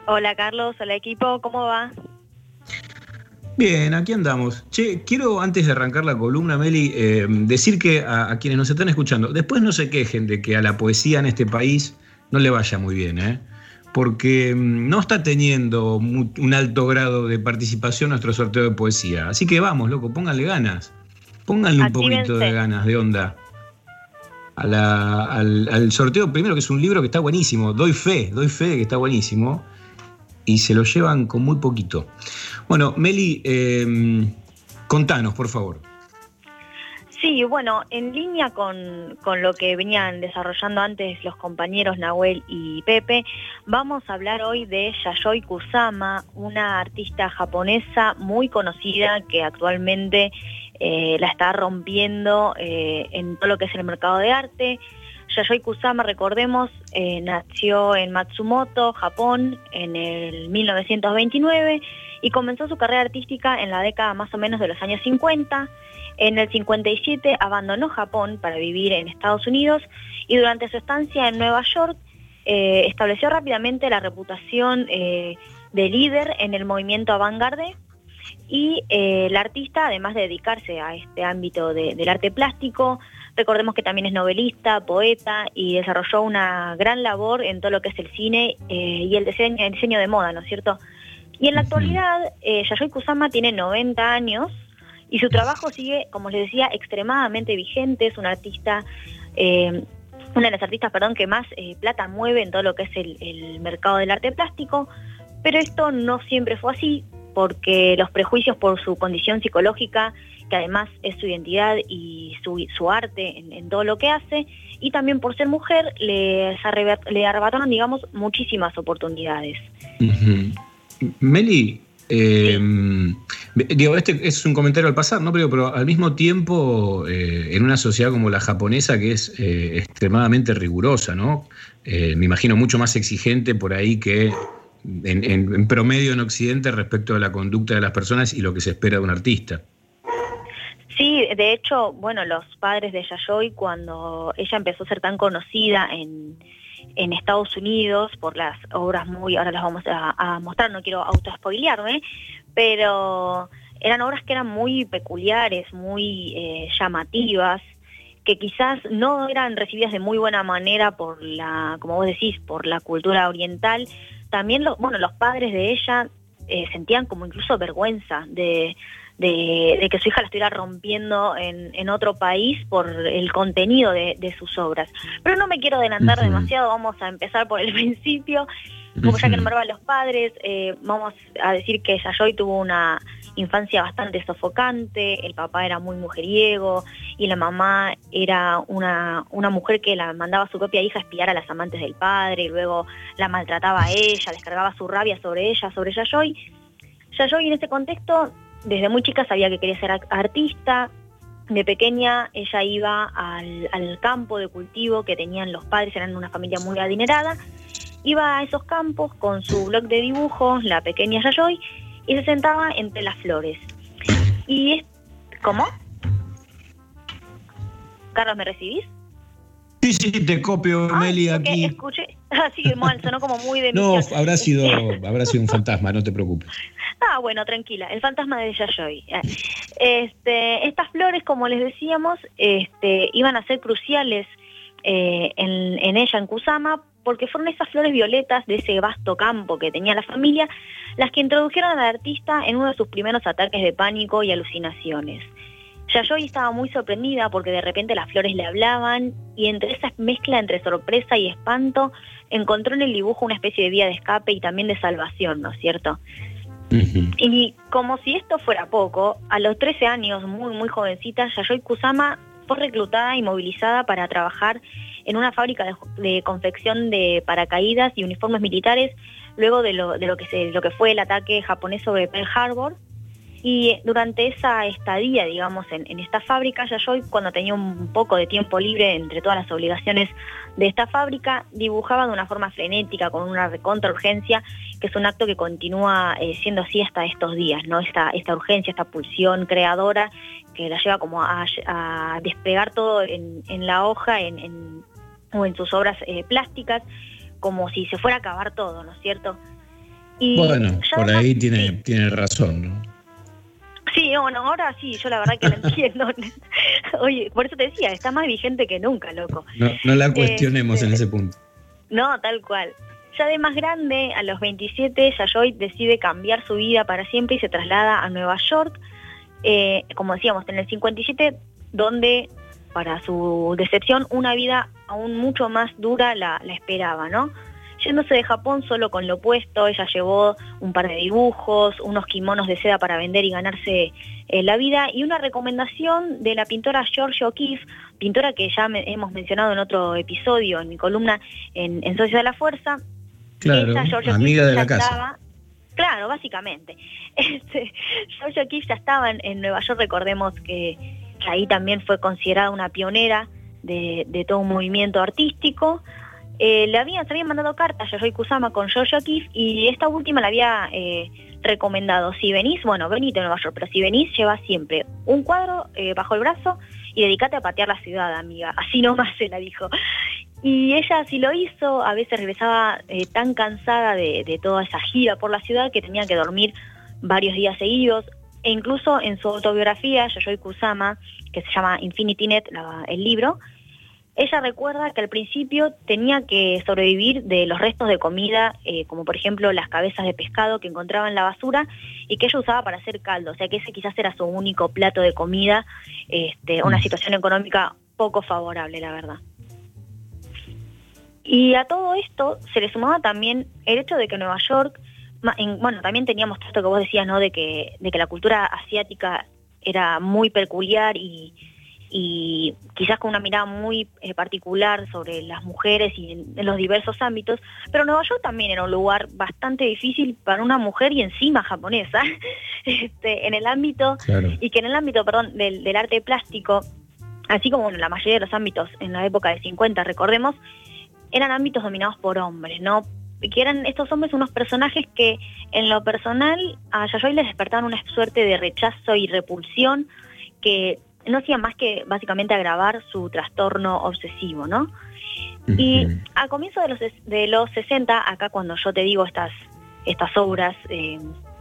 Hola Carlos, hola equipo, ¿cómo va? Bien, aquí andamos. Che, quiero antes de arrancar la columna, Meli, eh, decir que a, a quienes nos están escuchando, después no se quejen de que a la poesía en este país no le vaya muy bien, ¿eh? porque mm, no está teniendo un alto grado de participación nuestro sorteo de poesía. Así que vamos, loco, pónganle ganas. Pónganle un poquito de ganas, de onda. A la- al, al sorteo primero, que es un libro que está buenísimo. Doy fe, doy fe de que está buenísimo. Y se lo llevan con muy poquito. Bueno, Meli, eh, contanos, por favor. Sí, bueno, en línea con, con lo que venían desarrollando antes los compañeros Nahuel y Pepe, vamos a hablar hoy de Yayoi Kusama, una artista japonesa muy conocida que actualmente eh, la está rompiendo eh, en todo lo que es el mercado de arte. Yayoi Kusama, recordemos, eh, nació en Matsumoto, Japón, en el 1929 y comenzó su carrera artística en la década más o menos de los años 50. En el 57 abandonó Japón para vivir en Estados Unidos y durante su estancia en Nueva York estableció rápidamente la reputación de líder en el movimiento avant-garde y eh, la artista, además de dedicarse a este ámbito de- del arte plástico, recordemos que también es novelista, poeta y desarrolló una gran labor en todo lo que es el cine eh, y el diseño, el diseño de moda, ¿no es cierto? Y en la actualidad, eh, Yayoi Kusama tiene 90 años y su trabajo sigue, como les decía, extremadamente vigente. Es una artista, eh, una de las artistas, perdón, que más eh, plata mueve en todo lo que es el, el mercado del arte plástico. Pero esto no siempre fue así, porque los prejuicios por su condición psicológica, que además es su identidad y su, su arte en, en todo lo que hace, y también por ser mujer, le arrebataron, digamos, muchísimas oportunidades. Meli, eh, digo, este es un comentario al pasar, ¿no? Pero, pero al mismo tiempo, eh, en una sociedad como la japonesa, que es eh, extremadamente rigurosa, ¿no? Eh, me imagino mucho más exigente por ahí que en, en- en promedio en Occidente respecto a la conducta de las personas y lo que se espera de un artista. Sí, de hecho, bueno, los padres de Yayoi, cuando ella empezó a ser tan conocida en, en Estados Unidos por las obras muy, ahora las vamos a, a mostrar, no quiero autospoilearme, pero eran obras que eran muy peculiares, muy eh, llamativas, que quizás no eran recibidas de muy buena manera por la, como vos decís, por la cultura oriental. También, los, bueno, los padres de ella eh, sentían como incluso vergüenza de, de, de que su hija la estuviera rompiendo en, en otro país por el contenido de, de sus obras. Pero no me quiero adelantar demasiado, vamos a empezar por el [laughs] principio. Como ya que nombraban los padres, eh, vamos a decir que Yayoi tuvo una infancia bastante sofocante, el papá era muy mujeriego y la mamá era una, una mujer que la mandaba a su propia hija a espiar a las amantes del padre y luego la maltrataba a ella, descargaba su rabia sobre ella, sobre Yayoi. Yayoi en ese contexto, desde muy chica sabía que quería ser ar- artista, de pequeña ella iba al, al campo de cultivo que tenían los padres, eran una familia muy adinerada, iba a esos campos con su blog de dibujos, la pequeña Yayoi, y se sentaba entre las flores. Y es... ¿Cómo? Carlos, ¿me recibís? Sí, sí, te copio, Meli, Porque aquí. escuché... [laughs] Así, mal, sonó como muy de No, misión. habrá sido, [laughs] habrá sido un fantasma, no te preocupes. Ah, bueno, tranquila, el fantasma de Yayoi. Eh, Este, estas flores, como les decíamos, este, iban a ser cruciales eh, en, en ella, en Kusama, porque fueron esas flores violetas de ese vasto campo que tenía la familia las que introdujeron al artista en uno de sus primeros ataques de pánico y alucinaciones. Yayoi estaba muy sorprendida porque de repente las flores le hablaban y entre esa mezcla entre sorpresa y espanto encontró en el dibujo una especie de vía de escape y también de salvación, ¿no es cierto? Y como si esto fuera poco, a los 13 años, muy muy jovencita, Yayoi Kusama fue reclutada y movilizada para trabajar en una fábrica de, confección de paracaídas y uniformes militares luego de lo, de lo que se, lo que fue el ataque japonés sobre Pearl Harbor. Y durante esa estadía, digamos, en, en esta fábrica, Yayoi, cuando tenía un poco de tiempo libre entre todas las obligaciones de esta fábrica, dibujaba de una forma frenética, con una recontra urgencia, que es un acto que continúa eh, siendo así hasta estos días, ¿no? Esta, esta urgencia, esta pulsión creadora que la lleva como a, a despegar todo en, en la hoja en- o en sus obras eh, plásticas, como si se fuera a acabar todo, ¿no es cierto? Y Bueno, por ahí tiene, tiene razón, ¿no? Sí, no, no, ahora sí, yo la verdad que la [laughs] entiendo. Oye, por eso te decía, está más vigente que nunca, loco. No, no la cuestionemos Este, en ese punto. No, tal cual. Ya de más grande, a los 27, Yayoi decide cambiar su vida para siempre y se traslada a Nueva York, eh, como decíamos, en el 57, donde, para su decepción, una vida aún mucho más dura la, la esperaba, ¿no? Yéndose de Japón solo con lo opuesto, ella llevó un par de dibujos, unos kimonos de seda para vender y ganarse eh, la vida y una recomendación de la pintora George O'Keeffe, pintora que ya me- hemos mencionado en otro episodio en mi columna en, en Socios de la Fuerza. Claro, George amiga de la casa. estaba- claro, básicamente. [laughs] Este, George O'Keeffe ya estaba en, en Nueva York, recordemos que, que ahí también fue considerada una pionera de, todo un movimiento artístico. Eh, le habían, se habían mandado cartas a Yayoi Kusama con George O'Keeffe y esta última le había eh, recomendado, si venís, bueno, venite a Nueva York, pero si venís, lleva siempre un cuadro eh, bajo el brazo y dedícate a patear la ciudad, amiga. Así nomás se la dijo. Y ella así lo hizo, a veces regresaba tan cansada de, de toda esa gira por la ciudad que tenía que dormir varios días seguidos. E incluso en su autobiografía, Yayoi Kusama, que se llama Infinity Net, la- el libro, ella recuerda que al principio tenía que sobrevivir de los restos de comida, eh, como por ejemplo las cabezas de pescado que encontraba en la basura y que ella usaba para hacer caldo. O sea que ese quizás era su único plato de comida, este, una situación económica poco favorable, la verdad. Y a todo esto se le sumaba también el hecho de que Nueva York, en- bueno, también teníamos todo esto que vos decías, ¿no? De que, de que la cultura asiática era muy peculiar y, y quizás con una mirada muy eh, particular sobre las mujeres y en, en los diversos ámbitos, pero Nueva York también era un lugar bastante difícil para una mujer y encima japonesa, [laughs] este, en el ámbito, Claro. y que en el ámbito, perdón, del, del arte plástico, así como en la mayoría de los ámbitos en la época del 50, recordemos, eran ámbitos dominados por hombres, ¿no? Que eran estos hombres unos personajes que en lo personal a Yayoi les despertaban una suerte de rechazo y repulsión que no hacían más que básicamente agravar su trastorno obsesivo, ¿no? Y a comienzos de los, de los 60, acá cuando yo te digo estas, estas obras, eh,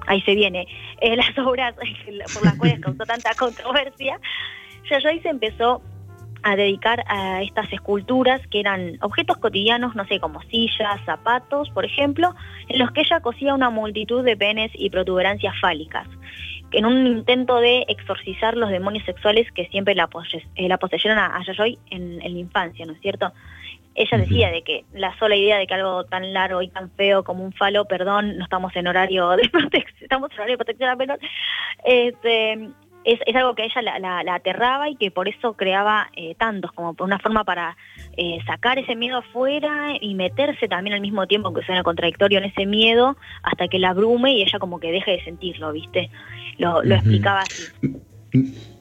ahí se viene, eh, [laughs] las obras [laughs] por las cuales causó tanta controversia, Yayoi se empezó a dedicar a estas esculturas que eran objetos cotidianos, no sé, como sillas, zapatos, por ejemplo, en los que ella cosía una multitud de penes y protuberancias fálicas, en un intento de exorcizar los demonios sexuales que siempre la, pose- eh, la poseyeron a, a Yayoi en, en la infancia, ¿no es cierto? Ella decía de que la sola idea de que algo tan largo y tan feo como un falo, perdón, no estamos en horario de [laughs] protección, estamos en horario de protección a menor, este, es, es algo que a ella la, la- la aterraba y que por eso creaba eh, tantos, como por una forma para eh, sacar ese miedo afuera y meterse también al mismo tiempo, que suena contradictorio en ese miedo, hasta que la abrume y ella como que deje de sentirlo, ¿viste? Lo, explicaba así.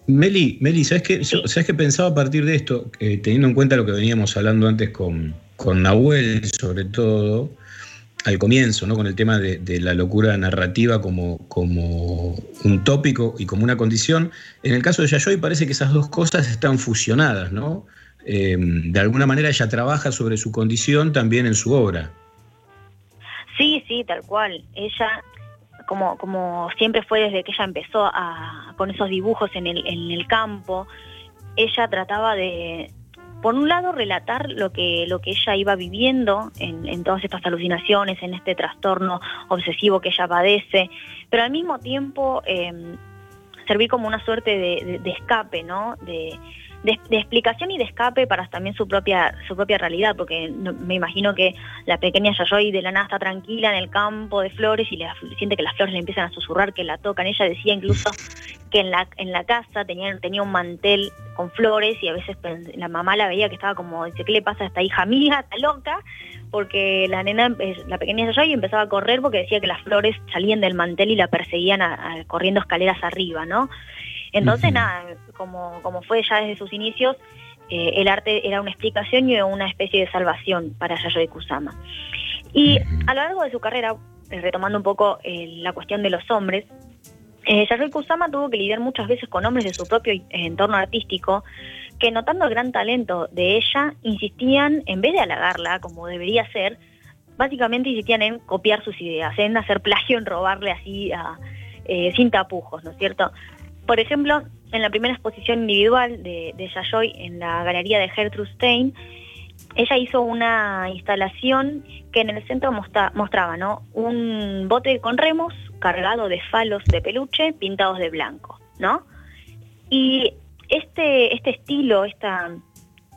Meli, Meli, ¿sabes qué, yo- ¿sabes qué pensaba a partir de esto? Eh, teniendo en cuenta lo que veníamos hablando antes con, con Nahuel, sobre todo, al comienzo, ¿no? Con el tema de, la locura narrativa como, como un tópico y como una condición. En el caso de Yayoi parece que esas dos cosas están fusionadas, ¿no? Eh, de alguna manera ella trabaja sobre su condición también en su obra. Sí, sí, tal cual. Ella, como, como siempre fue desde que ella empezó a, con esos dibujos en el, en el campo, ella trataba de, por un lado, relatar lo que, lo que ella iba viviendo en, todas estas alucinaciones, en este trastorno obsesivo que ella padece, pero al mismo tiempo eh, servir como una suerte de, de- de escape, ¿no? De, de, explicación y de escape para también su propia su propia realidad, porque me imagino que la pequeña Yayoi de la nada está tranquila en el campo de flores y le, siente que las flores le empiezan a susurrar, que la tocan. Ella decía incluso que en la, en la casa tenía, tenía un mantel con flores y a veces la mamá la veía que estaba como, dice, ¿qué le pasa a esta hija mía? Está loca, porque la nena, empe- la pequeña Yayoi empezaba a correr porque decía que las flores salían del mantel y la perseguían corriendo escaleras arriba, ¿no? Entonces, nada, como, como fue ya desde sus inicios, eh, el arte era una explicación y una especie de salvación para Yayoi Kusama. Y a lo largo de su carrera, eh, retomando un poco eh, la cuestión de los hombres, eh, Yayoi Kusama tuvo que lidiar muchas veces con hombres de su propio entorno artístico que notando el gran talento de ella, insistían, en vez de halagarla como debería ser, básicamente insistían en copiar sus ideas, en hacer plagio, en robarle así a- eh, sin tapujos, ¿no es cierto? Por ejemplo, en la primera exposición individual de, de Yayoi en la galería de Gertrude Stein, ella hizo una instalación que en el centro mostra- mostraba ¿no? un bote con remos cargado de falos de peluche pintados de blanco, ¿no? Y este, este estilo, esta,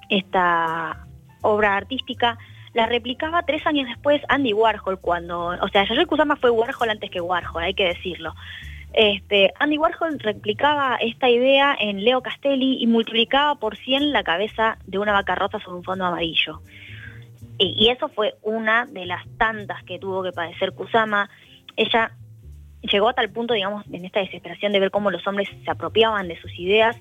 esta obra artística, la replicaba tres años después Andy Warhol cuando, o sea, Yayoi Kusama fue Warhol antes que Warhol, hay que decirlo. Este, Andy Warhol replicaba esta idea en Leo Castelli y multiplicaba por 100 la cabeza de una vaca rosa sobre un fondo amarillo. Y, eso fue una de las tantas que tuvo que padecer Kusama. Ella llegó a tal punto, digamos, en esta desesperación de ver cómo los hombres se apropiaban de sus ideas,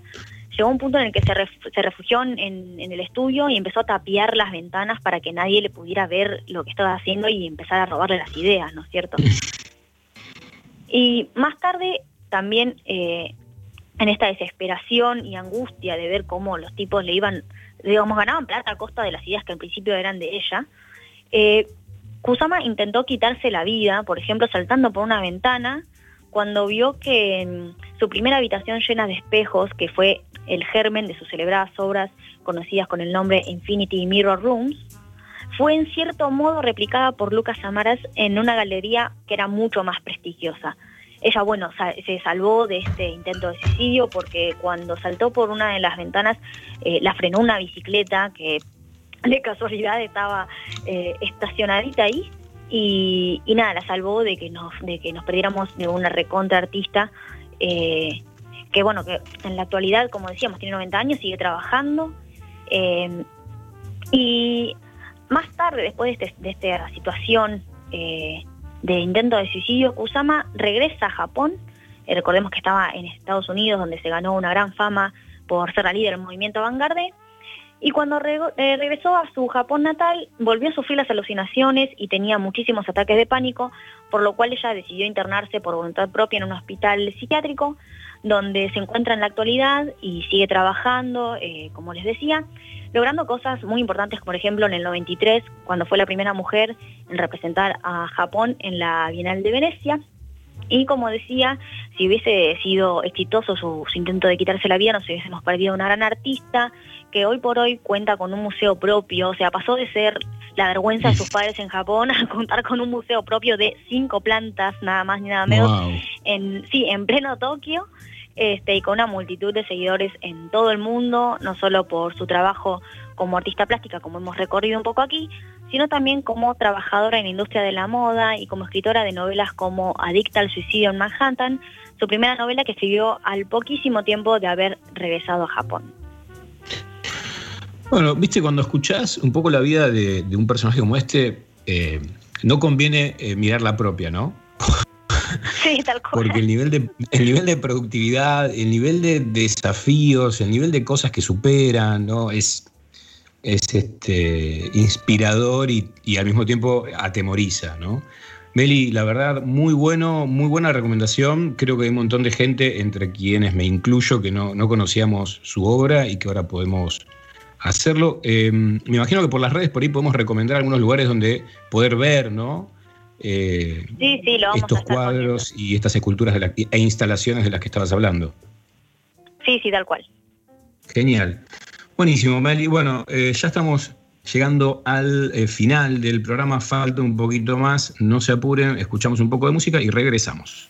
llegó a un punto en el que se refugió en, en el estudio y empezó a tapiar las ventanas para que nadie le pudiera ver lo que estaba haciendo y empezar a robarle las ideas, ¿no es cierto? Y más tarde también eh, en esta desesperación y angustia de ver cómo los tipos le iban, digamos, ganaban plata a costa de las ideas que al principio eran de ella, eh, Kusama intentó quitarse la vida, por ejemplo, saltando por una ventana, cuando vio que mm, su primera habitación llena de espejos, que fue el germen de sus celebradas obras conocidas con el nombre Infinity Mirror Rooms, fue en cierto modo replicada por Lucas Amaras en una galería que era mucho más prestigiosa. Ella, bueno, se salvó de este intento de suicidio porque cuando saltó por una de las ventanas eh, la frenó una bicicleta que de casualidad estaba eh, estacionadita ahí y, nada, la salvó de que nos, de que nos perdiéramos de una recontra artista eh, que bueno, que en la actualidad, como decíamos, tiene 90 años, sigue trabajando y más tarde, después de, este- esta situación eh, de intento de suicidio, Kusama regresa a Japón. Eh, recordemos que estaba en Estados Unidos, donde se ganó una gran fama por ser la líder del movimiento vanguardia. Y cuando eh, regresó a su Japón natal, volvió a sufrir las alucinaciones y tenía muchísimos ataques de pánico, por lo cual ella decidió internarse por voluntad propia en un hospital psiquiátrico, donde se encuentra en la actualidad y sigue trabajando, eh, como les decía, logrando cosas muy importantes, por ejemplo, en el 93, cuando fue la primera mujer en representar a Japón en la Bienal de Venecia. Y como decía, si hubiese sido exitoso su, su intento de quitarse la vida, nos hubiésemos perdido una gran artista que hoy por hoy cuenta con un museo propio, o sea, pasó de ser la vergüenza de sus padres en Japón a [laughs] contar con un museo propio de cinco plantas, nada más ni nada menos, Wow. en, sí, en pleno Tokio, este, y con una multitud de seguidores en todo el mundo, no solo por su trabajo como artista plástica, como hemos recorrido un poco aquí, sino también como trabajadora en la industria de la moda y como escritora de novelas como Adicta al suicidio en Manhattan, su primera novela que escribió al poquísimo tiempo de haber regresado a Japón. Bueno, viste, cuando escuchás un poco la vida de, un personaje como este, eh, no conviene eh, mirar la propia, ¿no? [laughs] Sí, tal cual. Porque el nivel, de, el nivel de productividad, el nivel de desafíos, el nivel de cosas que superan, ¿no? Es, es este, inspirador y, al mismo tiempo atemoriza, ¿no? Meli, la verdad, muy bueno, muy buena recomendación. Creo que hay un montón de gente, entre quienes me incluyo, que no, no conocíamos su obra y que ahora podemos hacerlo. Eh, me imagino que por las redes por ahí podemos recomendar algunos lugares donde poder ver, ¿no? Eh, Sí, sí, lo vamos a estos estar cuadros y estas esculturas de la- e instalaciones de las que estabas hablando. Sí, sí, tal cual. Genial. Buenísimo, Meli. Bueno, eh, ya estamos llegando al eh, final del programa. Falta un poquito más. No se apuren, escuchamos un poco de música y regresamos.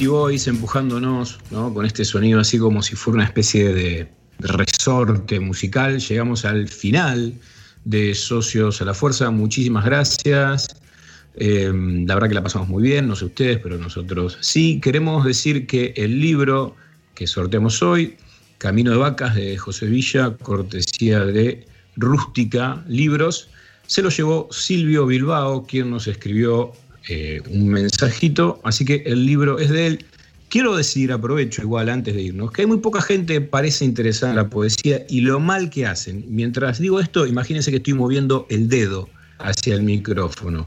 Beastie Boys empujándonos, ¿no? Con este sonido así como si fuera una especie de resorte musical. Llegamos al final de Socios a la Fuerza. Muchísimas gracias. Eh, la verdad que la pasamos muy bien, no sé ustedes, pero nosotros sí. Queremos decir que el libro que sorteamos hoy, Camino de Vacas de José Villa, cortesía de Rústica Libros, se lo llevó Silvio Bilbao, quien nos escribió eh, un mensajito, así que el libro es de él. Quiero decir, aprovecho igual antes de irnos, que hay muy poca gente parece interesada en la poesía y lo mal que hacen. Mientras digo esto, imagínense que estoy moviendo el dedo hacia el micrófono.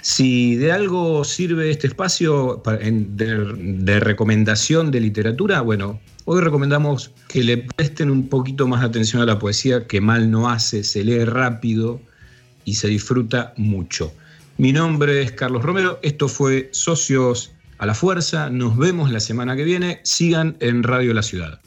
Si de algo sirve este espacio de, de, recomendación de literatura, bueno, hoy recomendamos que le presten un poquito más atención a la poesía, que mal no hace, se lee rápido y se disfruta mucho. Mi nombre es Carlos Romero, esto fue Socios a la Fuerza, nos vemos la semana que viene, sigan en Radio La Ciudad.